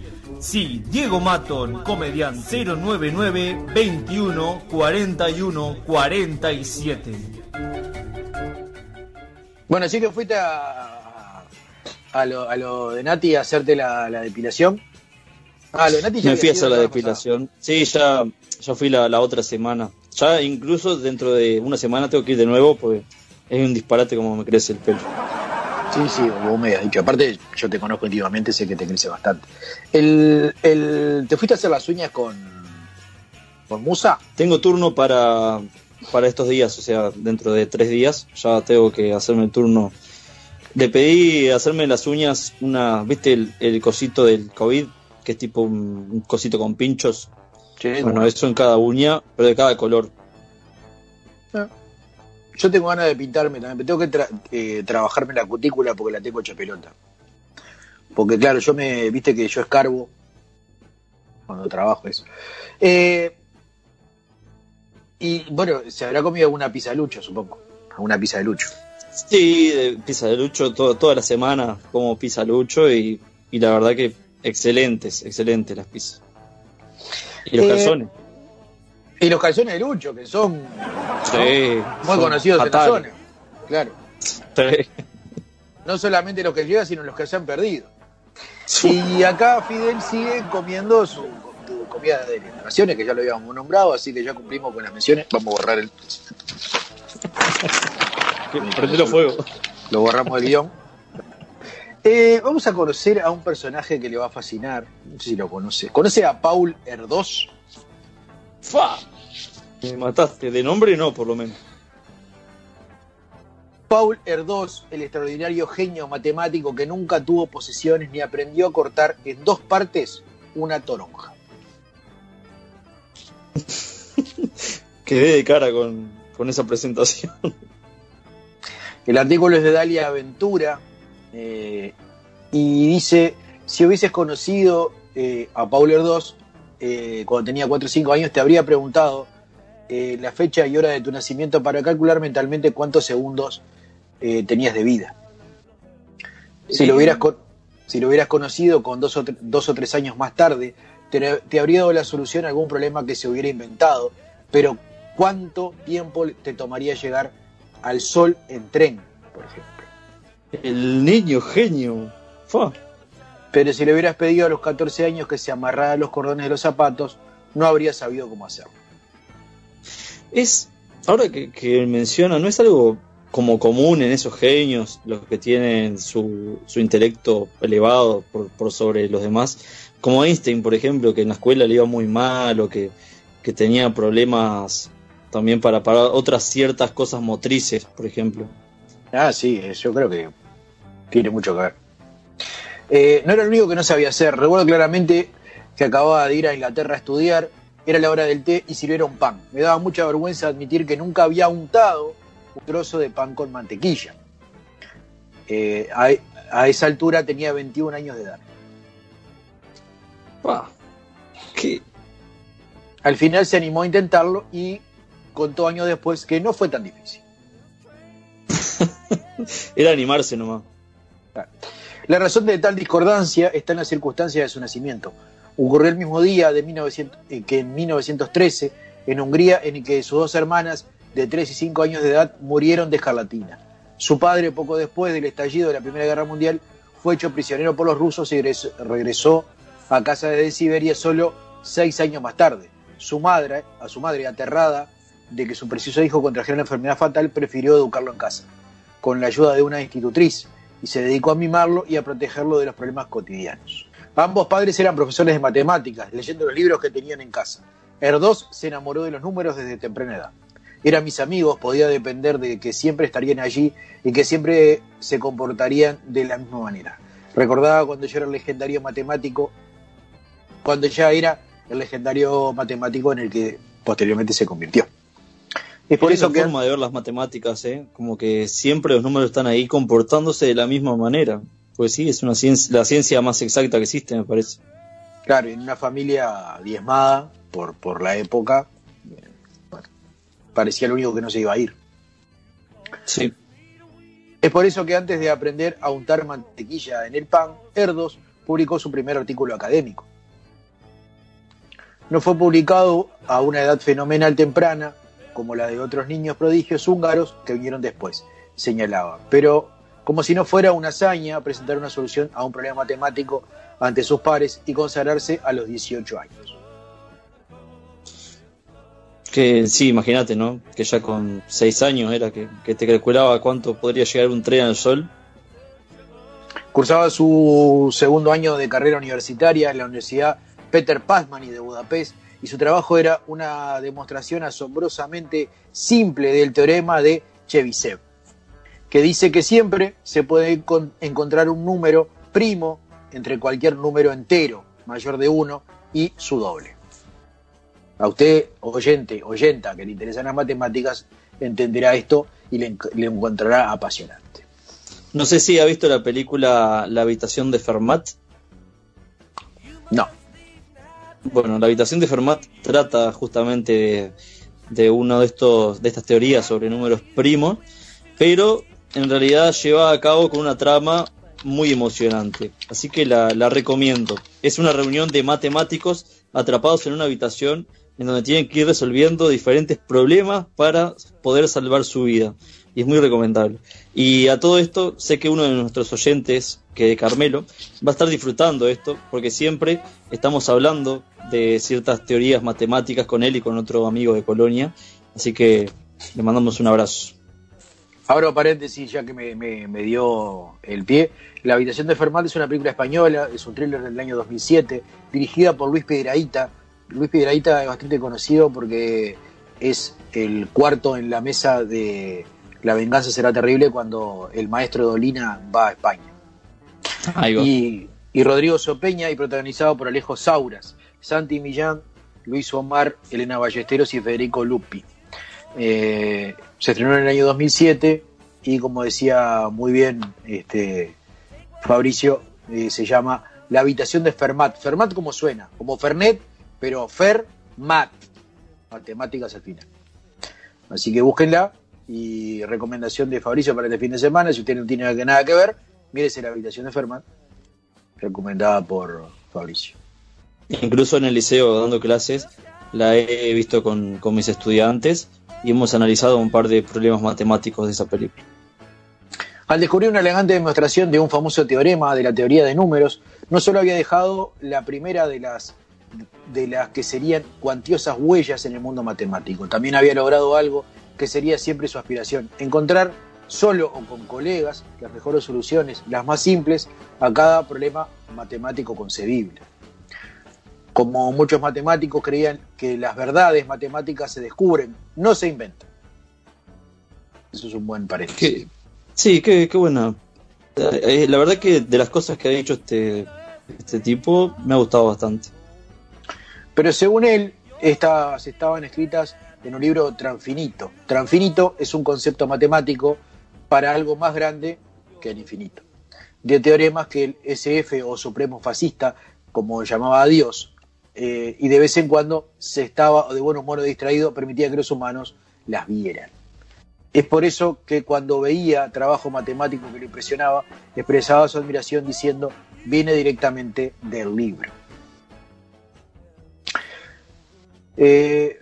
Sí, Diego Maton, comediante 099 21 41 47. Bueno, así que fuiste a, a, lo, a lo de Nati a hacerte la, la depilación. Ah, lo de Nati ya Me fui a hacer la la depilación. Sí, ya, ya fui la, la otra semana. Ya incluso dentro de una semana tengo que ir de nuevo porque es un disparate como me crece el pelo. Sí, sí, vos me has dicho. Aparte, yo te conozco íntimamente, sé que te crece bastante. El, el, ¿Te fuiste a hacer las uñas con, con Musa? Tengo turno para, para estos días, o sea, dentro de tres días ya tengo que hacerme el turno. Le pedí hacerme las uñas, una, ¿viste el, el cosito del COVID? Que es tipo un, un cosito con pinchos. bueno, bueno. eso en cada uña, pero de cada color. Yo tengo ganas de pintarme también, pero tengo que tra- eh, trabajarme la cutícula porque la tengo hecha pelota. Porque claro, yo me, viste que yo escarbo cuando trabajo eso. Eh, y bueno, se habrá comido alguna pizza de lucho, supongo. Alguna pizza de lucho. Sí, de pizza de lucho, todo, toda la semana como pizza lucho y, y la verdad que excelentes, excelentes las pizzas. Y los Eh, calzones. Y los calzones de lucho, que son Sí, muy son conocidos en la zona. Claro. Sí. No solamente los que llegan, sino los que se han perdido. Y acá Fidel sigue comiendo su su comida de naciones, que ya lo habíamos nombrado, así que ya cumplimos con las menciones. Vamos a borrar el. Prendelo fuego. Lo borramos del guion. Eh, vamos a conocer a un personaje que le va a fascinar. No sé si lo conoce. ¿Conoce a Paul Erdós? ¡Fa! Me mataste, de nombre no, por lo menos. Paul Erdós, el extraordinario genio matemático que nunca tuvo posesiones ni aprendió a cortar en dos partes una toronja. Quedé de cara con, con esa presentación. El artículo es de Dalia Aventura eh, y dice, si hubieses conocido eh, a Paul Erdós, eh, cuando tenía 4 o 5 años, te habría preguntado eh, la fecha y hora de tu nacimiento para calcular mentalmente cuántos segundos eh, tenías de vida. Si lo hubieras, con- si lo hubieras conocido con dos o, tre- dos o tres años más tarde, te, te habría dado la solución a algún problema que se hubiera inventado. Pero, ¿cuánto tiempo te tomaría llegar al sol en tren, por ejemplo? El niño genio. Fa. Pero si le hubieras pedido a los 14 años que se amarrara los cordones de los zapatos, no habría sabido cómo hacerlo. Es, ahora que, menciona, no es algo como común en esos genios, los que tienen su, su intelecto elevado por, por sobre los demás, como Einstein, por ejemplo, que en la escuela le iba muy mal o que, tenía problemas también para, para otras ciertas cosas motrices, por ejemplo. Ah, sí, yo creo que tiene mucho que ver. Eh, no era el único que no sabía hacer. Recuerdo claramente que acababa de ir a Inglaterra a estudiar, era la hora del té y sirvieron pan. Me daba mucha vergüenza admitir que nunca había untado un trozo de pan con mantequilla. Eh, a, a esa altura tenía 21 años de edad. Pa, ¿Qué? Al final se animó a intentarlo y contó años después que no fue tan difícil. Era animarse nomás. La razón de tal discordancia está en las circunstancias de su nacimiento. Ocurrió el mismo día de 1900 eh, que en 1913 en Hungría, en que sus dos hermanas de 3 y 5 años de edad murieron de escarlatina. Su padre, poco después del estallido de la Primera Guerra Mundial, fue hecho prisionero por los rusos y regresó- a casa de Siberia solo seis años más tarde. Su madre, a su madre aterrada de que su precioso hijo contrajera una enfermedad fatal, prefirió educarlo en casa, con la ayuda de una institutriz, y se dedicó a mimarlo y a protegerlo de los problemas cotidianos. Ambos padres eran profesores de matemáticas, leyendo los libros que tenían en casa. Erdós se enamoró de los números desde temprana edad. Eran mis amigos, podía depender de que siempre estarían allí y que siempre se comportarían de la misma manera. Recordaba cuando yo era el legendario matemático, cuando ya era el legendario matemático en el que posteriormente se convirtió. Es por eso que forma de ver las matemáticas, ¿eh? Como que siempre los números están ahí comportándose de la misma manera. Pues sí, es una ciencia, la ciencia más exacta que existe, me parece. Claro, en una familia diezmada por, por la época, bueno, parecía lo único que no se iba a ir. Sí. Es por eso que antes de aprender a untar mantequilla en el pan, Erdos publicó su primer artículo académico. No fue publicado a una edad fenomenal temprana, como la de otros niños prodigios húngaros que vinieron después, señalaba. Pero como si no fuera una hazaña presentar una solución a un problema matemático ante sus pares y consagrarse a los 18 años. Que sí, imagínate, ¿no? Que ya con seis años era que, que te calculaba cuánto podría llegar un tren al sol. Cursaba su segundo año de carrera universitaria en la Universidad Peter Pazmani de Budapest y su trabajo era una demostración asombrosamente simple del teorema de Chebyshev, que dice que siempre se puede encon- encontrar un número primo entre cualquier número entero mayor de 1 y su doble. A usted, oyente, oyenta, que le interesan las matemáticas, entenderá esto y le, le encontrará apasionante. No sé si ha visto la película La habitación de Fermat. No. Bueno, la habitación de Fermat trata justamente de, de uno de estos de estas teorías sobre números primos, pero en realidad lleva a cabo con una trama muy emocionante. Así que la, la recomiendo. Es una reunión de matemáticos atrapados en una habitación en donde tienen que ir resolviendo diferentes problemas para poder salvar su vida. Y es muy recomendable. Y a todo esto, sé que uno de nuestros oyentes, que es Carmelo, va a estar disfrutando esto, porque siempre estamos hablando de ciertas teorías matemáticas con él y con otro amigo de Colonia. Así que le mandamos un abrazo. Abro paréntesis ya que me, me- me dio el pie. La habitación de Fermat es una película española, es un thriller del año 2007, dirigida por Luis Piedraíta. Luis Piedraíta es bastante conocido porque es el cuarto en la mesa de La venganza será terrible cuando el maestro Dolina va a España. Ahí va. Y, y Rodrigo Sopeña y protagonizado por Alejo Sauras, Santi Millán, Luis Omar, Elena Ballesteros y Federico Lupi. Eh, se estrenó en el año 2007 y como decía muy bien este, Fabricio, eh, se llama La habitación de Fermat. Fermat como suena, como Fernet, pero Fer Mat, matemáticas al final. Así que búsquenla y recomendación de Fabricio para este fin de semana, si usted no tiene nada que ver, mírese la habitación de Fermat, recomendada por Fabricio. Incluso en el liceo dando clases la he visto con, con mis estudiantes y hemos analizado un par de problemas matemáticos de esa película. Al descubrir una elegante demostración de un famoso teorema de la teoría de números, no solo había dejado la primera de las, de las que serían cuantiosas huellas en el mundo matemático, también había logrado algo que sería siempre su aspiración, encontrar solo o con colegas las mejores soluciones, las más simples, a cada problema matemático concebible. Como muchos matemáticos creían que las verdades matemáticas se descubren, no se inventan. Eso es un buen paréntesis. Sí, qué, qué buena. Eh, La verdad que de las cosas que ha dicho este, este tipo me ha gustado bastante. Pero según él, estas estaban escritas en un libro transfinito. Transfinito es un concepto matemático para algo más grande que el infinito. De teoremas que el SF o supremo fascista, como llamaba a Dios, eh, y de vez en cuando se estaba de buen humor o distraído, permitía que los humanos las vieran. Es por eso que cuando veía trabajo matemático que lo impresionaba, expresaba su admiración diciendo, viene directamente del libro. Eh,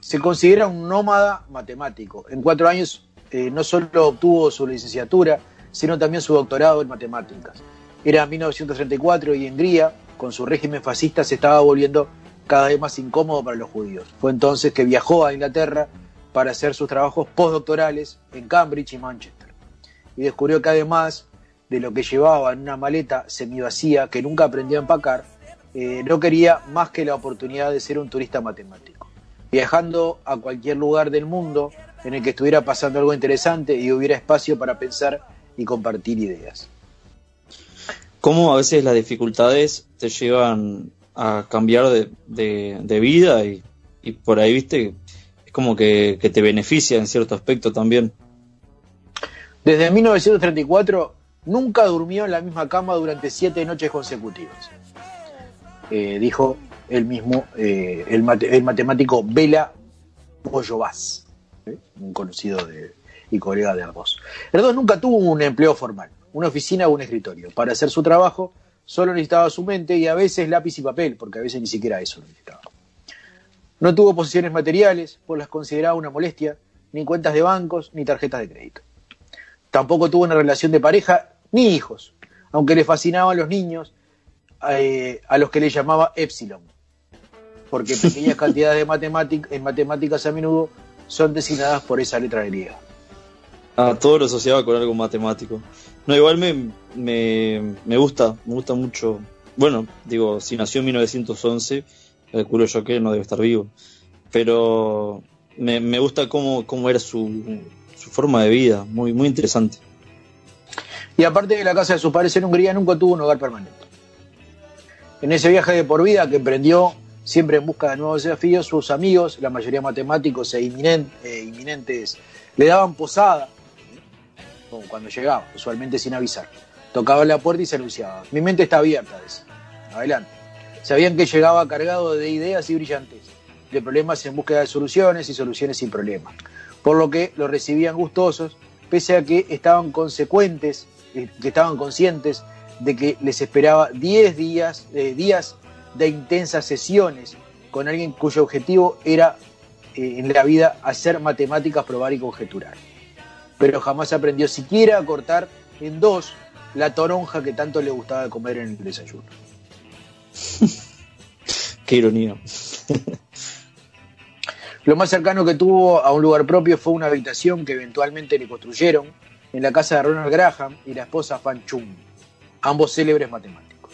se considera un nómada matemático. En cuatro años eh, no solo obtuvo su licenciatura, sino también su doctorado en matemáticas. Era 1934 y Hungría, con su régimen fascista, se estaba volviendo cada vez más incómodo para los judíos. Fue entonces que viajó a Inglaterra para hacer sus trabajos postdoctorales en Cambridge y Manchester. Y descubrió que además de lo que llevaba en una maleta semivacía que nunca aprendió a empacar, eh, no quería más que la oportunidad de ser un turista matemático. Viajando a cualquier lugar del mundo en el que estuviera pasando algo interesante y hubiera espacio para pensar y compartir ideas. Cómo a veces las dificultades te llevan a cambiar de, vida y, por ahí, viste, es como que, te beneficia en cierto aspecto también. Desde 1934 nunca durmió en la misma cama durante siete noches consecutivas. Eh, dijo el mismo, eh, el, mate- el matemático Bela Boyovás, ¿eh? un conocido de- y colega de Arbós. Erdós nunca tuvo un empleo formal, una oficina o un escritorio. Para hacer su trabajo solo necesitaba su mente y a veces lápiz y papel, porque a veces ni siquiera eso necesitaba. No tuvo posesiones materiales, pues las consideraba una molestia, ni cuentas de bancos, ni tarjetas de crédito. Tampoco tuvo una relación de pareja ni hijos, aunque le fascinaban los niños eh, a los que le llamaba Epsilon, porque pequeñas cantidades de matemátic- en matemáticas a menudo son designadas por esa letra griega. A todo lo asociaba con algo matemático. No, igual me, me, me gusta, me gusta mucho. Bueno, digo, si nació en 1911, calculo yo que no debe estar vivo. Pero me, me gusta cómo, cómo era su, su forma de vida, muy, muy interesante. Y aparte de la casa de sus padres en Hungría, nunca tuvo un hogar permanente. En ese viaje de por vida que emprendió siempre en busca de nuevos desafíos, sus amigos, la mayoría matemáticos e eh, inminentes, le daban posada cuando llegaba, usualmente sin avisar. Tocaba la puerta y se anunciaba. Mi mente está abierta, decía. Adelante. Sabían que llegaba cargado de ideas y brillantes, de problemas en búsqueda de soluciones y soluciones sin problemas. Por lo que lo recibían gustosos, pese a que estaban consecuentes, eh, que estaban conscientes de que les esperaba 10 días, eh, días de intensas sesiones con alguien cuyo objetivo era eh, en la vida hacer matemáticas, probar y conjeturar. Pero jamás aprendió siquiera a cortar en dos la toronja que tanto le gustaba comer en el desayuno. Qué ironía. Lo más cercano que tuvo a un lugar propio fue una habitación que eventualmente le construyeron en la casa de Ronald Graham y la esposa Fan Chung, ambos célebres matemáticos.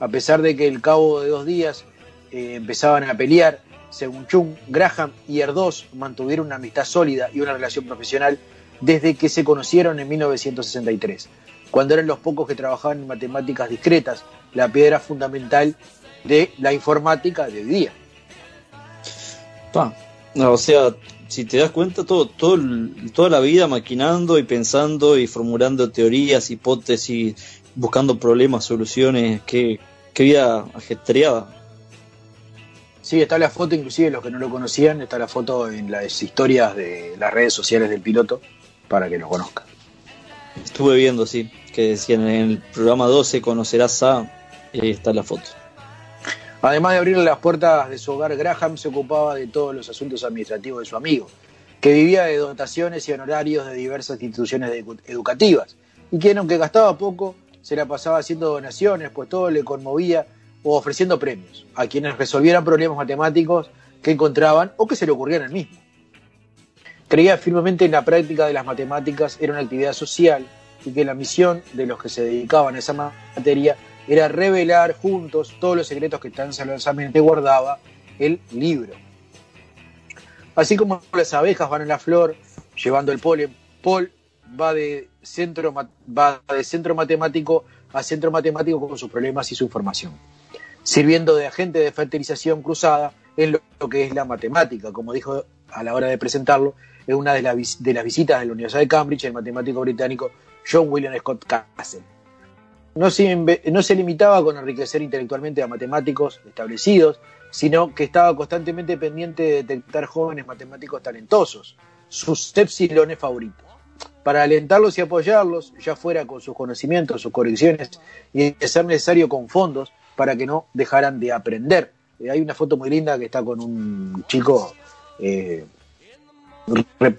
A pesar de que al cabo de dos días eh, empezaban a pelear, según Chung, Graham y Erdós mantuvieron una amistad sólida y una relación profesional desde que se conocieron en 1963, cuando eran los pocos que trabajaban en matemáticas discretas, la piedra fundamental de la informática de hoy día. O sea, si te das cuenta, todo, todo, toda la vida maquinando y pensando y formulando teorías, hipótesis, buscando problemas, soluciones, qué, qué vida ajetreada. Sí, está la foto, inclusive los que no lo conocían, está la foto en las historias de las redes sociales del piloto para que lo conozcan. Estuve viendo, sí, que decían en el programa 12 conocerás a... Ahí está la foto. Además de abrirle las puertas de su hogar, Graham se ocupaba de todos los asuntos administrativos de su amigo, que vivía de dotaciones y honorarios de diversas instituciones edu- educativas, y quien, aunque gastaba poco, se la pasaba haciendo donaciones, pues todo le conmovía o ofreciendo premios a quienes resolvieran problemas matemáticos que encontraban o que se le ocurrían al mismo. Creía firmemente en la práctica de las matemáticas era una actividad social y que la misión de los que se dedicaban a esa materia era revelar juntos todos los secretos que tan celosamente guardaba el libro. Así como las abejas van a la flor llevando el polen, Paul va de centro, va de centro matemático a centro matemático con sus problemas y su información, sirviendo de agente de fertilización cruzada en lo que es la matemática, como dijo a la hora de presentarlo en una de, de las visitas de la Universidad de Cambridge el matemático británico John William Scott Castle. No se, no se limitaba con enriquecer intelectualmente a matemáticos establecidos, sino que estaba constantemente pendiente de detectar jóvenes matemáticos talentosos, sus epsilones favoritos, para alentarlos y apoyarlos, ya fuera con sus conocimientos, sus correcciones, y de ser necesario con fondos para que no dejaran de aprender. Eh, hay una foto muy linda que está con un chico, eh,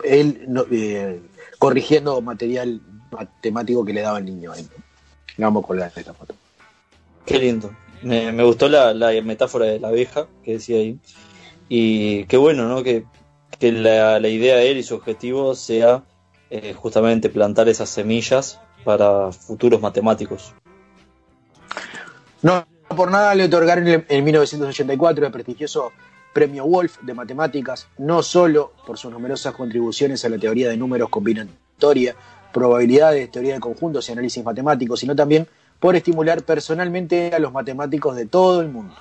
él no- eh, corrigiendo material matemático que le daba el niño. Eh, Vamos a colgar esta foto. Qué lindo. Me, me gustó la, la metáfora de la abeja que decía ahí. Y qué bueno, ¿no? Que, que la, la idea de él y su objetivo sea eh, justamente plantar esas semillas para futuros matemáticos. No por nada le otorgaron en en 1984 el prestigioso Premio Wolf de Matemáticas, no solo por sus numerosas contribuciones a la teoría de números combinatoria, probabilidades, teoría de conjuntos y análisis matemáticos, sino también por estimular personalmente a los matemáticos de todo el mundo.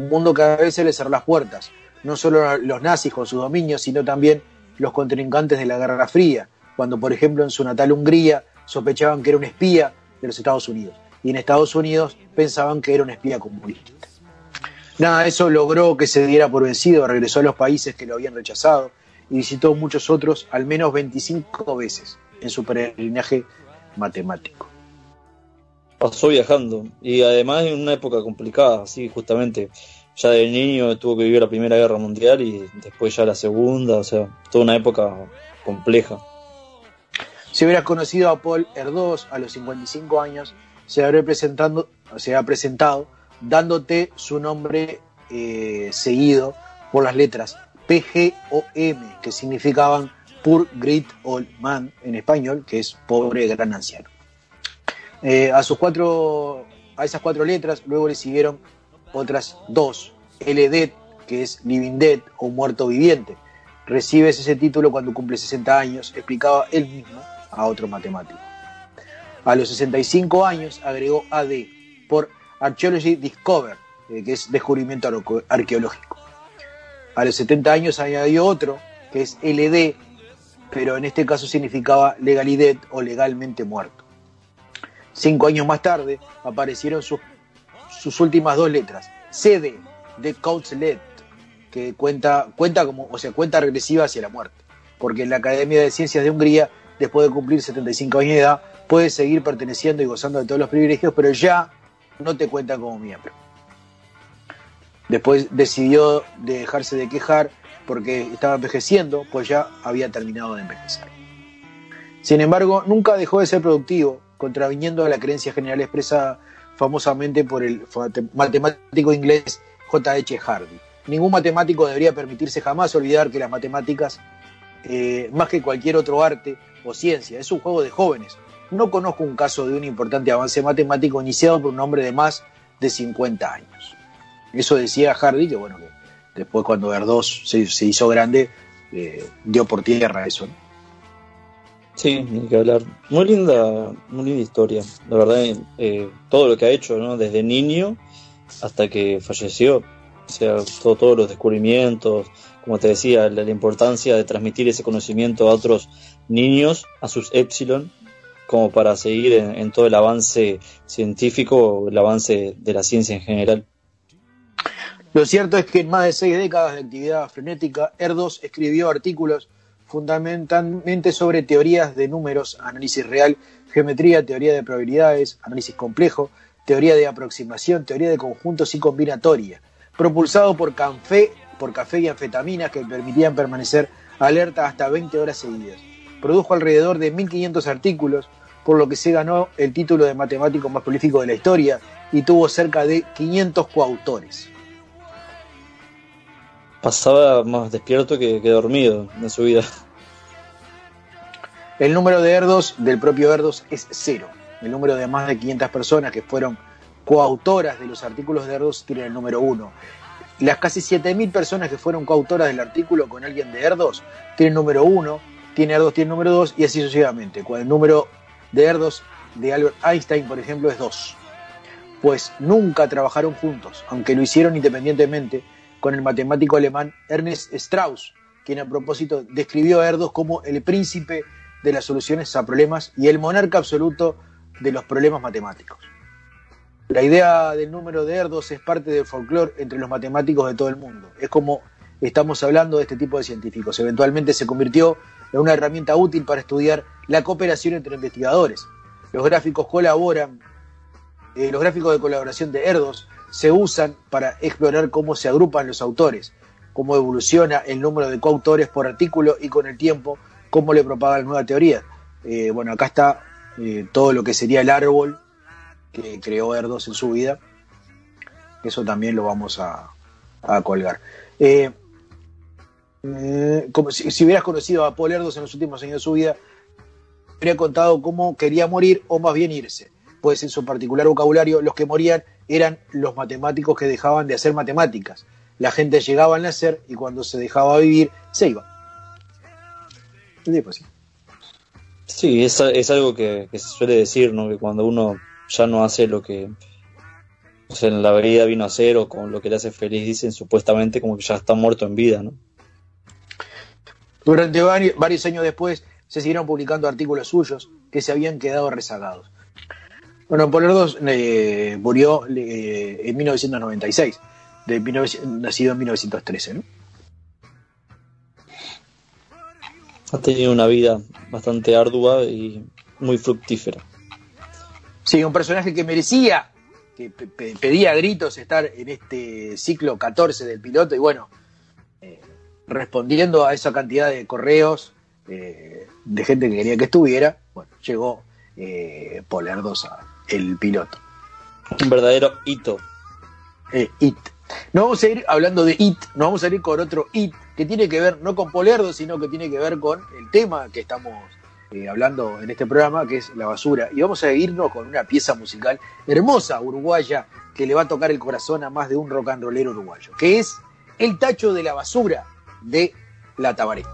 Un mundo que a veces le cerró las puertas, no solo los nazis con sus dominios, sino también los contrincantes de la Guerra Fría, cuando por ejemplo en su natal Hungría sospechaban que era un espía de los Estados Unidos y en Estados Unidos pensaban que era un espía comunista. Nada, eso logró que se diera por vencido, regresó a los países que lo habían rechazado y visitó muchos otros al menos 25 veces en su peregrinaje matemático. Pasó viajando y además en una época complicada, sí, justamente. Ya de niño tuvo que vivir la Primera Guerra Mundial y después ya la Segunda, o sea, toda una época compleja. Si hubieras conocido a Paul Erdós a los 55 años, se habría presentando, se ha presentado dándote su nombre eh, seguido por las letras PGOM, que significaban Poor Great Old Man en español, que es pobre gran anciano. Eh, a sus cuatro, a esas cuatro letras luego le siguieron otras dos, LD, que es Living Dead o Muerto Viviente. Recibes ese título cuando cumple 60 años, explicaba él mismo a otro matemático. A los 65 años agregó AD por Archaeology Discover, eh, que es descubrimiento arqueológico. A los 70 años añadió otro, que es LD, pero en este caso significaba legalidad o legalmente muerto. Cinco años más tarde aparecieron sus, últimas dos letras, CD, de Couchlet, que cuenta, cuenta como, o sea, cuenta regresiva hacia la muerte, porque la Academia de Ciencias de Hungría, después de cumplir 75 años de edad, puede seguir perteneciendo y gozando de todos los privilegios, pero ya no te cuenta como miembro. Después decidió dejarse de quejar porque estaba envejeciendo, pues ya había terminado de envejecer. Sin embargo, nunca dejó de ser productivo, contraviniendo a la creencia general expresada famosamente por el matemático inglés J.H. Hardy. Ningún matemático debería permitirse jamás olvidar que las matemáticas, eh, más que cualquier otro arte o ciencia, es un juego de jóvenes. No conozco un caso de un importante avance matemático iniciado por un hombre de más de 50 años. Eso decía Hardy, que bueno, que después cuando Verdós se, hizo grande, eh, dio por tierra eso. Sí, ni que hablar. Muy linda, muy linda historia. La verdad, eh, todo lo que ha hecho, ¿no? Desde niño hasta que falleció. O sea, todo- todos los descubrimientos, como te decía, la, la importancia de transmitir ese conocimiento a otros niños, a sus Epsilon, como para seguir en, todo el avance científico, el avance de la ciencia en general. Lo cierto es que en más de seis décadas de actividad frenética, Erdos escribió artículos fundamentalmente sobre teorías de números, análisis real, geometría, teoría de probabilidades, análisis complejo, teoría de aproximación, teoría de conjuntos y combinatoria, propulsado por café, por café y anfetaminas que permitían permanecer alerta hasta 20 horas seguidas. Produjo alrededor de 1500 artículos, por lo que se ganó el título de matemático más prolífico de la historia y tuvo cerca de 500 coautores. Pasaba más despierto que, que dormido en su vida. El número de Erdos del propio Erdos es cero. El número de más de 500 personas que fueron coautoras de los artículos de Erdos tiene el número uno. Las casi 7.000 personas que fueron coautoras del artículo con alguien de Erdos tienen número uno, tiene Erdos, tiene número dos y así sucesivamente. Cuando el número de Erdos de Albert Einstein, por ejemplo, es dos. Pues nunca trabajaron juntos, aunque lo hicieron independientemente con el matemático alemán Ernest Strauss, quien a propósito describió a Erdos como el príncipe de las soluciones a problemas y el monarca absoluto de los problemas matemáticos. La idea del número de Erdos es parte del folclore entre los matemáticos de todo el mundo. Es como estamos hablando de este tipo de científicos. Eventualmente se convirtió en una herramienta útil para estudiar la cooperación entre investigadores. Los gráficos colaboran, eh, los gráficos de colaboración de Erdos se usan para explorar cómo se agrupan los autores, cómo evoluciona el número de coautores por artículo y con el tiempo cómo le propaga la nueva teoría. Eh, bueno, acá está eh, todo lo que sería el árbol que creó Erdos en su vida. Eso también lo vamos a, colgar. Como si, hubieras conocido a Paul Erdos en los últimos años de su vida, habría contado cómo quería morir o más bien irse. Pues en su particular vocabulario, los que morían eran los matemáticos que dejaban de hacer matemáticas. La gente llegaba al nacer y cuando se dejaba vivir, se iba. Sí. sí, es, algo que, se suele decir, ¿no? Que cuando uno ya no hace lo que en la vida vino a hacer o con lo que le hace feliz, dicen supuestamente como que ya está muerto en vida, ¿no? Durante varios, años después se siguieron publicando artículos suyos que se habían quedado rezagados. Bueno, Erdos eh, murió eh, en 1996, de 19, nacido en 1913, ¿no? ha tenido una vida bastante ardua y muy fructífera. Sí, un personaje que merecía, que pedía a gritos estar en este ciclo 14 del piloto y bueno, respondiendo a esa cantidad de correos eh, de gente que quería que estuviera, bueno, llegó eh, Polerdosa, el piloto. Un verdadero hito. Eh, it. No vamos a ir hablando de IT, no vamos a ir con otro IT que tiene que ver no con Polerdo, sino que tiene que ver con el tema que estamos eh, hablando en este programa, que es la basura. Y vamos a irnos con una pieza musical hermosa uruguaya que le va a tocar el corazón a más de un rock and rollero uruguayo, que es El tacho de la basura de La Tabaré.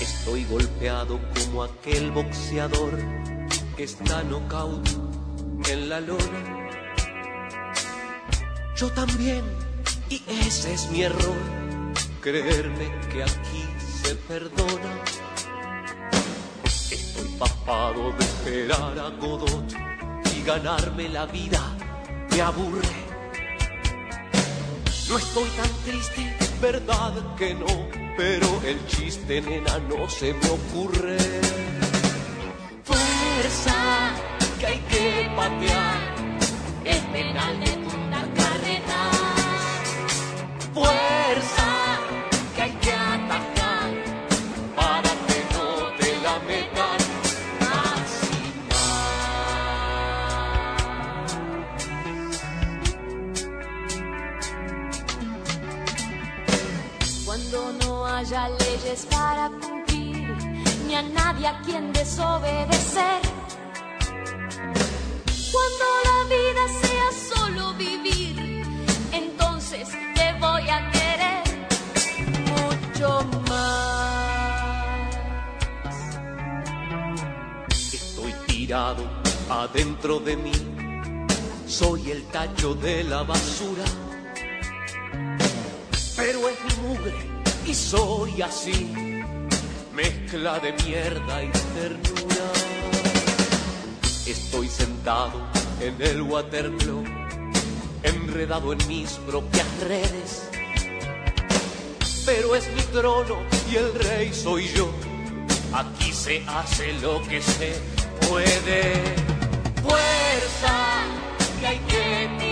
Estoy golpeado como aquel boxeador que está knockout en la lona. Yo también, y ese es mi error, creerme que aquí se perdona. Estoy papado de esperar a Godot y ganarme la vida me aburre. No estoy tan triste, verdad que no pero el chiste, nena, no se me ocurre. Fuerza, que hay que patear el penal de Punta Carreta. Fuerza, que hay que atacar para que no te la metan. Así Cuando no haya leyes para cumplir, ni a nadie a quien desobedecer. Cuando la vida sea solo vivir, entonces te voy a querer mucho más. tirado adentro de mí. Soy el tacho de la basura, pero es mi mugre y soy así, mezcla de mierda y ternura. Estoy sentado en el Waterloo, enredado en mis propias redes, pero es mi trono y el rey soy yo. Aquí se hace lo que se puede. Fuerza que hay que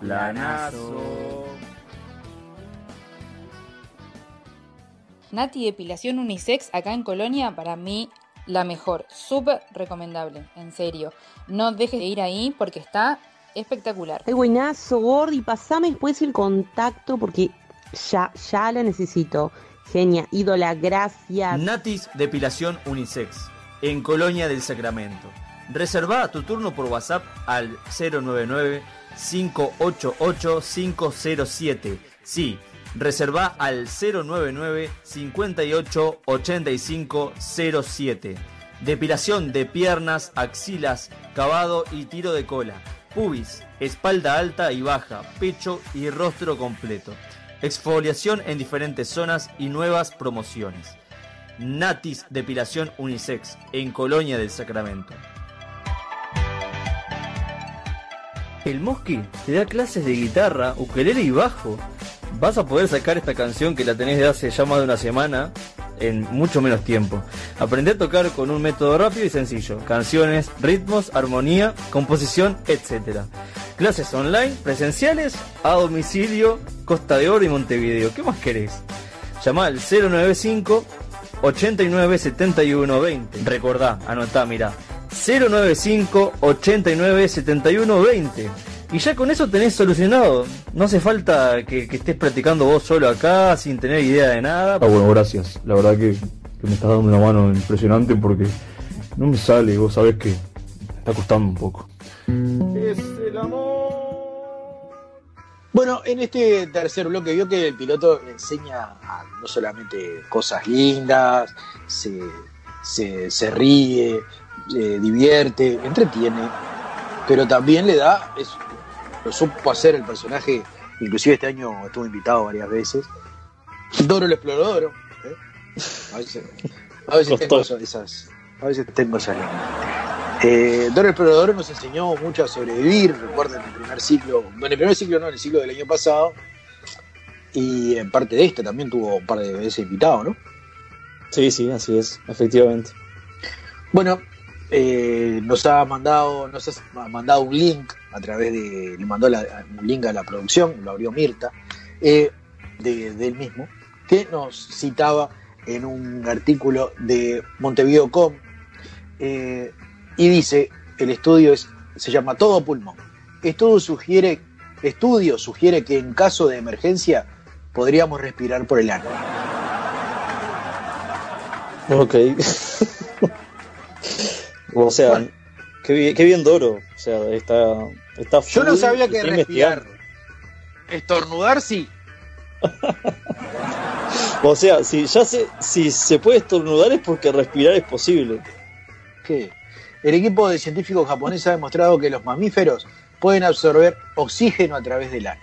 Planazo. Nati Depilación Unisex acá en Colonia, para mí la mejor. Súper recomendable, en serio. No dejes de ir ahí porque está espectacular. Ay, buenazo, Gordi, pasame después el contacto porque ya, ya la necesito. Genia, ídola, gracias. Natis Depilación Unisex, en Colonia del Sacramento. Reserva tu turno por WhatsApp al 099-588-507. Sí, reserva al 099-588507. Depilación de piernas, axilas, cavado y tiro de cola. Pubis, espalda alta y baja, pecho y rostro completo. Exfoliación en diferentes zonas y nuevas promociones. Natis Depilación Unisex, en Colonia del Sacramento. El Mosqui te da clases de guitarra, ukelele y bajo. Vas a poder sacar esta canción que la tenés de hace ya más de una semana en mucho menos tiempo. Aprende a tocar con un método rápido y sencillo. Canciones, ritmos, armonía, composición, etc. Clases online, presenciales, a domicilio, Costa de Oro y Montevideo. ¿Qué más querés? Llama al 095 89 71 20. Recordá, anotá, mirá. 095 89 71 20. Y ya con eso tenés solucionado. No hace falta que, que estés practicando vos solo acá sin tener idea de nada. Ah, bueno, gracias. La verdad que, que me estás dando una mano impresionante porque no me sale vos sabés que me está costando un poco. Es el amor. Bueno, en este tercer bloque vio que el piloto enseña a- no solamente cosas lindas, se, se, se ríe, eh, divierte, entretiene, pero también le da, es- lo supo hacer el personaje, inclusive este año estuvo invitado varias veces, Doro el Explorador. ¿eh? A veces, a veces tengo esas, a veces tengo esas eh, Doro el Explorador nos enseñó mucho a sobrevivir, recuerden el primer ciclo, bueno, el primer ciclo no, el ciclo del año pasado, y en parte de este también tuvo un par de veces invitado, ¿no? Sí, sí, así es, efectivamente. Bueno, eh, nos ha mandado, nos ha mandado un link a través de, le mandó la- un link a la producción, lo abrió Mirta, eh, de, de él mismo, que nos citaba en un artículo de Montevideo.com eh, y dice, el estudio es, se llama Todo Pulmón. Estudio sugiere, estudio sugiere que en caso de emergencia podríamos respirar por el ano. Ok. o sea, qué bien, qué bien Doro. O sea, está, está Yo no sabía que respirar. Estornudar sí. O sea, si ya se, si se puede estornudar es porque respirar es posible. ¿Qué? El equipo de científicos japonés ha demostrado que los mamíferos pueden absorber oxígeno a través del ano.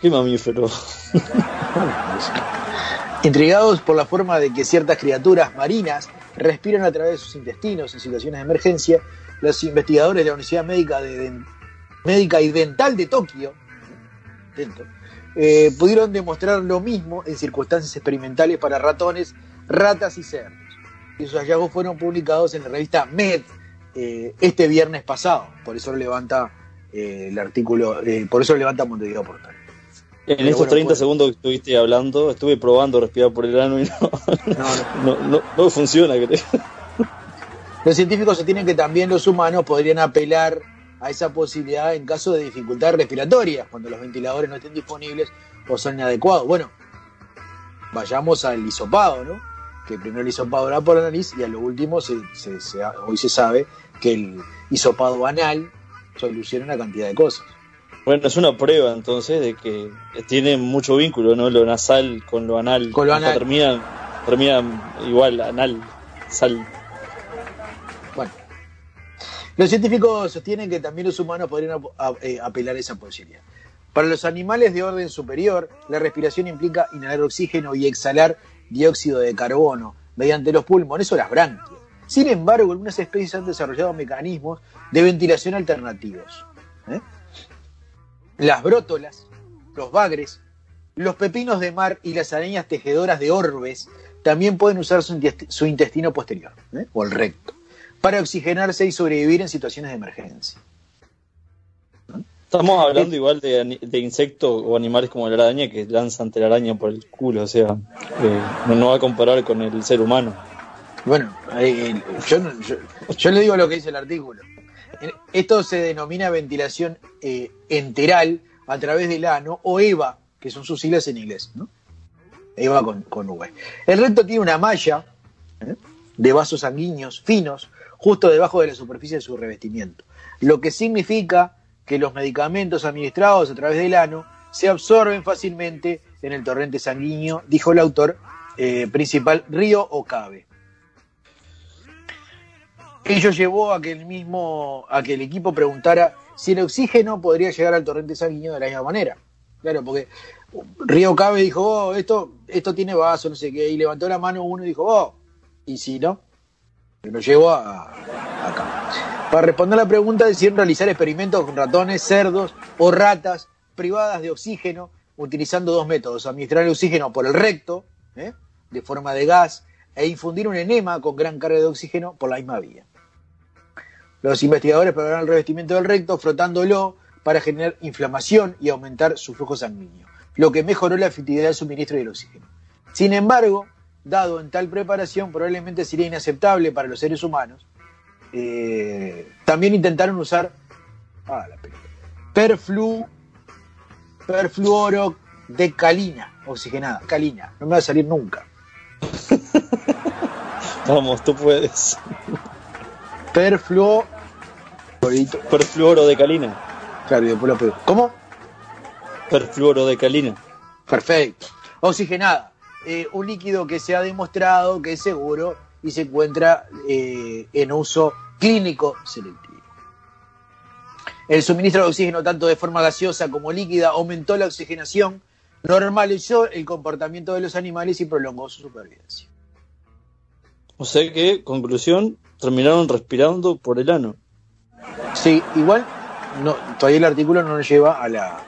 Qué mamífero. Intrigados por la forma de que ciertas criaturas marinas respiran a través de sus intestinos en situaciones de emergencia, los investigadores de la Universidad Médica, de, Médica y Dental de Tokio eh, pudieron demostrar lo mismo en circunstancias experimentales para ratones, ratas y cerdos. Y sus hallazgos fueron publicados en la revista Med eh, este viernes pasado. Por eso levanta eh, el artículo, por eso levanta Montevideo Portal. En estos bueno, 30 pues- segundos que estuviste hablando, estuve probando respirar por el ano y no, no, no, no funciona, creo. Los científicos sostienen que también los humanos podrían apelar a esa posibilidad en caso de dificultades respiratorias, cuando los ventiladores no estén disponibles o son inadecuados. Bueno, vayamos al hisopado, ¿no? Que primero el hisopado era por la nariz y a lo último se- se- se- hoy se sabe que el hisopado anal soluciona una cantidad de cosas. Bueno, es una prueba entonces de que tiene mucho vínculo, ¿no? Lo nasal con lo anal. Con lo anal. Terminan, terminan igual, anal, sal. Bueno, los científicos sostienen que también los humanos podrían eh, apelar a esa posibilidad. Para los animales de orden superior, la respiración implica inhalar oxígeno y exhalar dióxido de carbono mediante los pulmones o las branquias. Sin embargo, algunas especies han desarrollado mecanismos de ventilación alternativos. ¿eh? Las brótolas, los bagres, los pepinos de mar y las arañas tejedoras de orbes también pueden usar su, intesti- su intestino posterior, ¿eh? o el recto, para oxigenarse y sobrevivir en situaciones de emergencia. Estamos hablando igual de, de insectos o animales como la araña que lanzan telaraña por el culo, o sea, eh, no, va a comparar con el ser humano. Bueno, eh, yo, yo- yo le digo lo que dice el artículo. Esto se denomina ventilación eh, enteral a través del ano o EVA, que son sus siglas en inglés. ¿no? EVA con, con V. El recto tiene una malla ¿eh? de vasos sanguíneos finos justo debajo de la superficie de su revestimiento, lo que significa que los medicamentos administrados a través del ano se absorben fácilmente en el torrente sanguíneo, dijo el autor eh, principal Río Okabe. Ello llevó a que el mismo, a que el equipo preguntara si el oxígeno podría llegar al torrente sanguíneo de la misma manera. Claro, porque Río Cabe dijo, oh, esto, esto tiene vaso, no sé qué, y levantó la mano uno y dijo, oh, y si no, lo llevó a, acá. Para responder a la pregunta decidieron realizar experimentos con ratones, cerdos o ratas privadas de oxígeno, utilizando dos métodos, administrar el oxígeno por el recto, ¿eh? de forma de gas, e infundir un enema con gran carga de oxígeno por la misma vía. Los investigadores probaron el revestimiento del recto frotándolo para generar inflamación y aumentar su flujo sanguíneo, lo que mejoró la efectividad del suministro del oxígeno. Sin embargo, dado en tal preparación, probablemente sería inaceptable para los seres humanos. eh, también intentaron usar ah, la perflu, perfluoro de calina, oxigenada, calina, no me va a salir nunca. Vamos, tú puedes. Perfluo. Perfluoro de calina. Claro, y después lo pego. ¿Cómo? Perfluoro de calina. Perfecto. Oxigenada. Eh, un líquido que se ha demostrado que es seguro y se encuentra eh, en uso clínico selectivo. El suministro de oxígeno, tanto de forma gaseosa como líquida, aumentó la oxigenación, normalizó el comportamiento de los animales y prolongó su supervivencia. O sea que, conclusión, terminaron respirando por el ano. Sí, igual no, todavía el artículo no nos lleva a la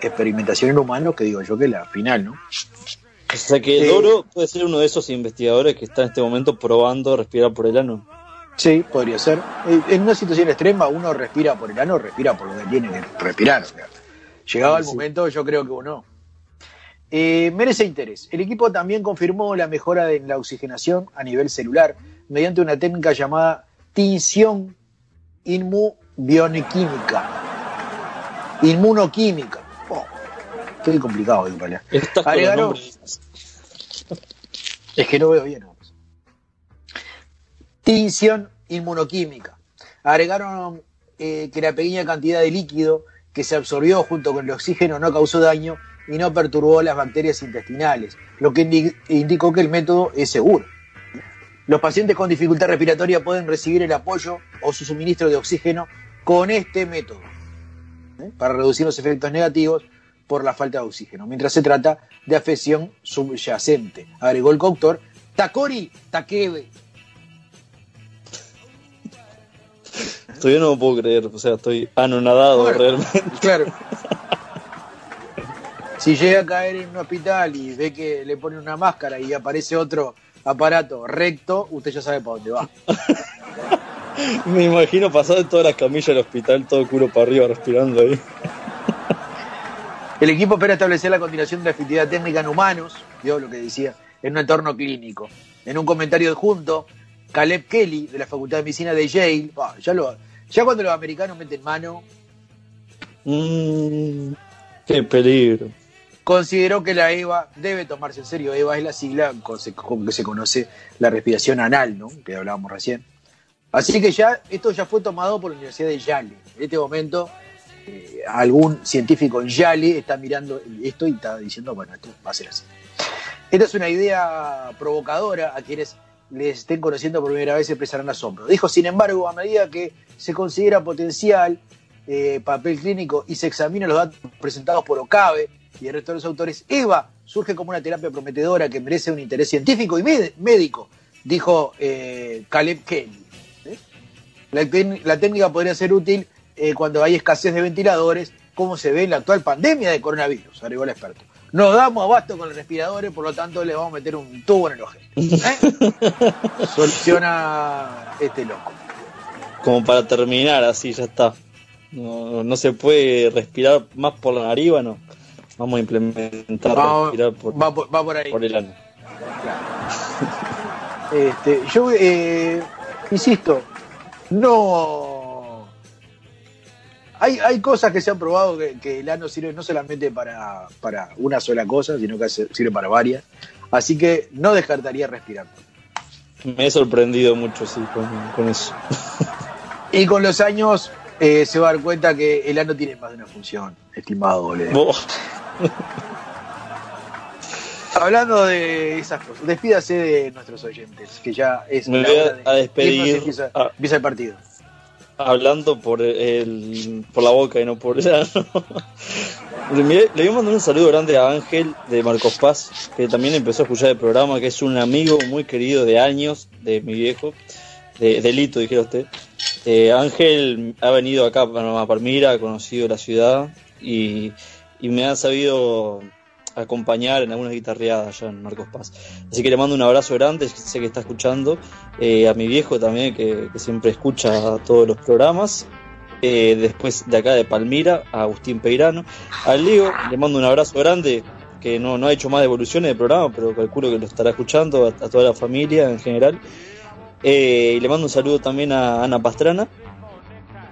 experimentación en humanos, que digo yo que es la final, ¿no? O sea que Eh, Doro puede ser uno de esos investigadores que está en este momento probando respirar por el ano. Sí, podría ser. Eh, En una situación extrema, uno respira por el ano, respira por lo que tiene que respirar. o sea, llegado el Sí. momento, yo creo que uno. Eh, merece interés. El equipo también confirmó la mejora de la oxigenación a nivel celular mediante una técnica llamada tinción inmunobioquímica. Inmunoquímica. Oh, qué complicado los Agregaron- nombres. es que no veo bien. Tinción inmunoquímica. Agregaron eh, que la pequeña cantidad de líquido que se absorbió junto con el oxígeno no causó daño y no perturbó las bacterias intestinales, lo que indi- indicó que el método es seguro. Los pacientes con dificultad respiratoria pueden recibir el apoyo o su suministro de oxígeno con este método ¿eh? para reducir los efectos negativos por la falta de oxígeno, mientras se trata de afección subyacente, agregó el doctor Takori Takebe. Todavía no lo puedo creer, o sea, estoy anonadado Bueno, realmente. Claro. Si llega a caer en un hospital y ve que le ponen una máscara y aparece otro aparato recto, usted ya sabe para dónde va. Me imagino pasado en todas las camillas del hospital, todo culo para arriba, respirando ahí. El equipo espera establecer la continuación de la efectividad técnica en humanos, vio lo que decía, en un entorno clínico. En un comentario adjunto, Caleb Kelly, de la Facultad de Medicina de Yale, bah, ya, lo, ya cuando los americanos meten mano, Mm, qué peligro. Consideró que la EVA debe tomarse en serio. EVA es la sigla con que se conoce la respiración anal, ¿no? Que hablábamos recién. Así que ya esto ya fue tomado por la Universidad de Yale. En este momento, eh, algún científico en Yale está mirando esto y está diciendo, bueno, esto va a ser así. Esta es una idea provocadora a quienes les estén conociendo por primera vez expresarán asombro. Dijo, sin embargo, a medida que se considera potencial eh, papel clínico y se examinan los datos presentados por Ocabe y el resto de los autores, EVA surge como una terapia prometedora que merece un interés científico y médico, dijo eh, Caleb Kelly. ¿eh? La, técnica podría ser útil eh, cuando hay escasez de ventiladores, como se ve en la actual pandemia de coronavirus, agregó el experto. Nos damos abasto con los respiradores, por lo tanto le vamos a meter un tubo en el ojete. Soluciona este loco. Como para terminar, así ya está. No, no se puede respirar más por la nariz, bueno. Vamos a implementar por, va, por, va por ahí. por el ano. Este, yo eh, insisto, no. Hay, hay cosas que se han probado que, que el ano sirve no solamente para, para una sola cosa, sino que sirve para varias. Así que no descartaría respirar. Me he sorprendido mucho, sí, con, con eso. Y con los años eh, se va a dar cuenta que el ano tiene más de una función, estimado. Hablando de esas cosas, despídase de nuestros oyentes, que ya es Me la voy a- de despedir. empieza, empieza el partido. Hablando por el por la boca y no por el ano. Le le voy a mandar un saludo grande a Ángel de Marcos Paz, que también empezó a escuchar el programa, que es un amigo muy querido de años, de mi viejo, de, de Lito, dijera usted. Eh, Ángel ha venido acá a Palmira, ha conocido la ciudad y, y me ha sabido acompañar en algunas guitarreadas allá en Marcos Paz. Así que le mando un abrazo grande, sé que está escuchando, eh, a mi viejo también, que, siempre escucha todos los programas. Eh, después de acá de Palmira, a Agustín Peirano. Al Leo le mando un abrazo grande, que no, no ha hecho más devoluciones del programa, pero calculo que lo estará escuchando, a, a toda la familia en general. Eh, y le mando un saludo también a Ana Pastrana,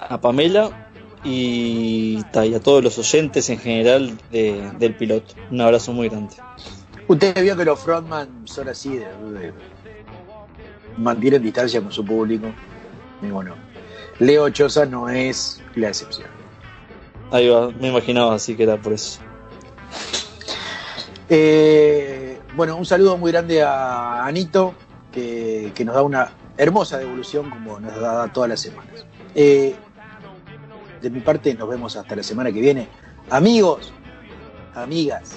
a Pamela y, y a todos los oyentes en general de- del piloto. Un abrazo muy grande. Usted vio que los frontman son así, de, de- mantienen distancia con su público. Y bueno, Leo Choza no es la excepción. Ahí va, me imaginaba así que era por eso. Eh, bueno, un saludo muy grande a Anito, que, que nos da una hermosa devolución como nos da todas las semanas. Eh, de mi parte, nos vemos hasta la semana que viene. Amigos, amigas,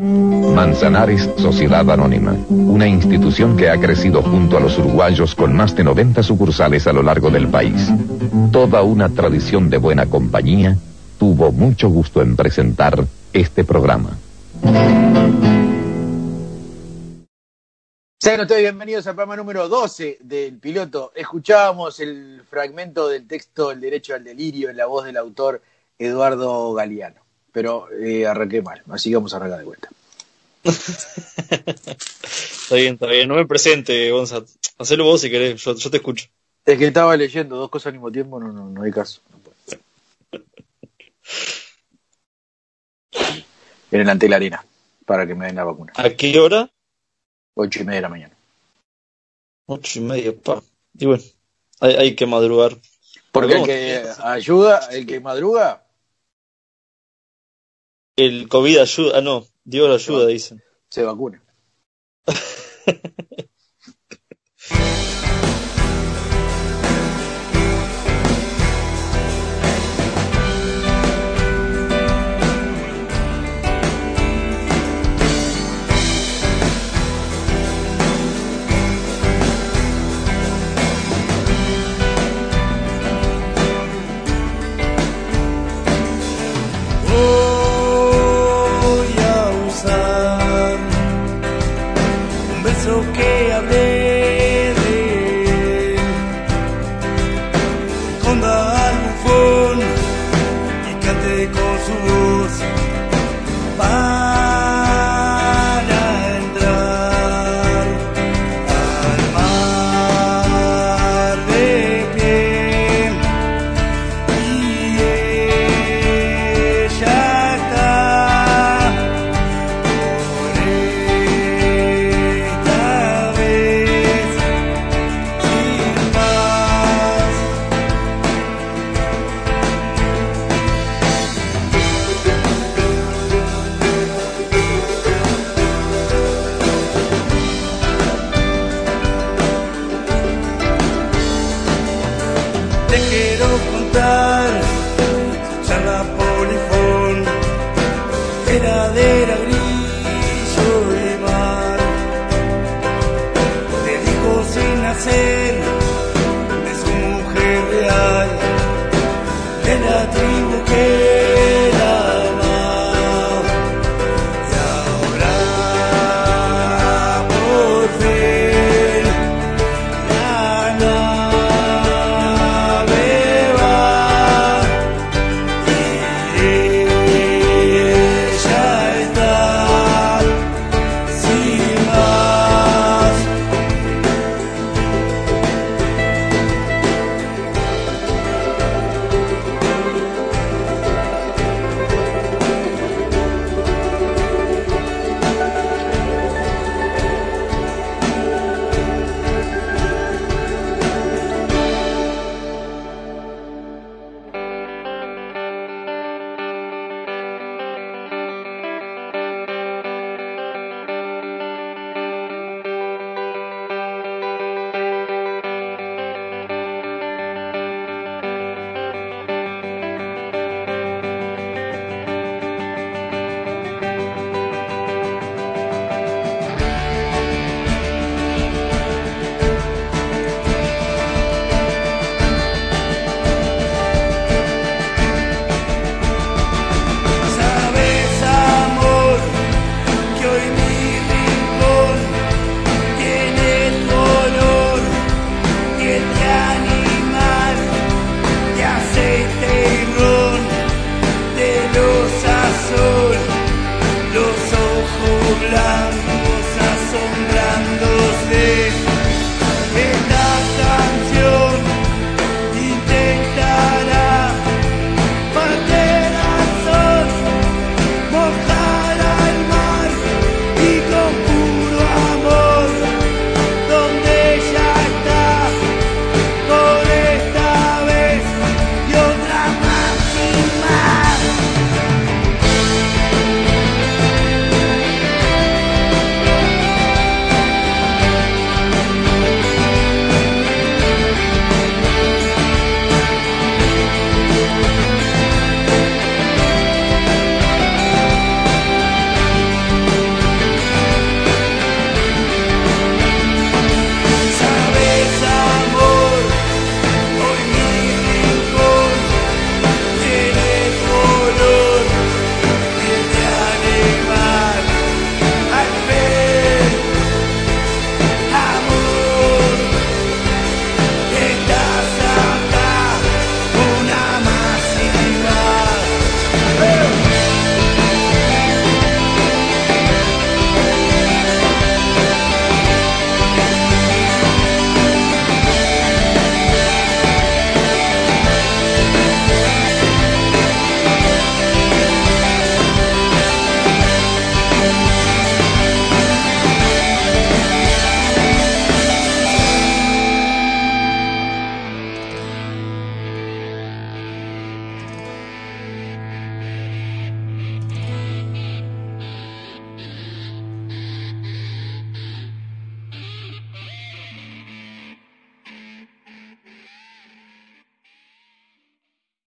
Manzanares Sociedad Anónima, una institución que ha crecido junto a los uruguayos con más de 90 sucursales a lo largo del país. Toda una tradición de buena compañía, tuvo mucho gusto en presentar este programa. Sean ustedes bienvenidos al programa número 12 del piloto. Escuchábamos el fragmento del texto El derecho al delirio en la voz del autor Eduardo Galeano. Pero eh, arranqué mal, así que vamos a arrancar de vuelta. Está bien, está bien. No me presente, Gonzalo. Hacelo vos si querés, yo, yo te escucho. Es que estaba leyendo dos cosas al mismo tiempo, no, no, no hay caso. En el ante la arena, para que me den la vacuna. ¿A qué hora? Ocho y media de la mañana. Ocho y media, pa. Y bueno, hay, hay que madrugar. Porque el que ayuda, el que madruga, El COVID ayuda. Ah, no, Dios lo ayuda, dicen. se vacuna.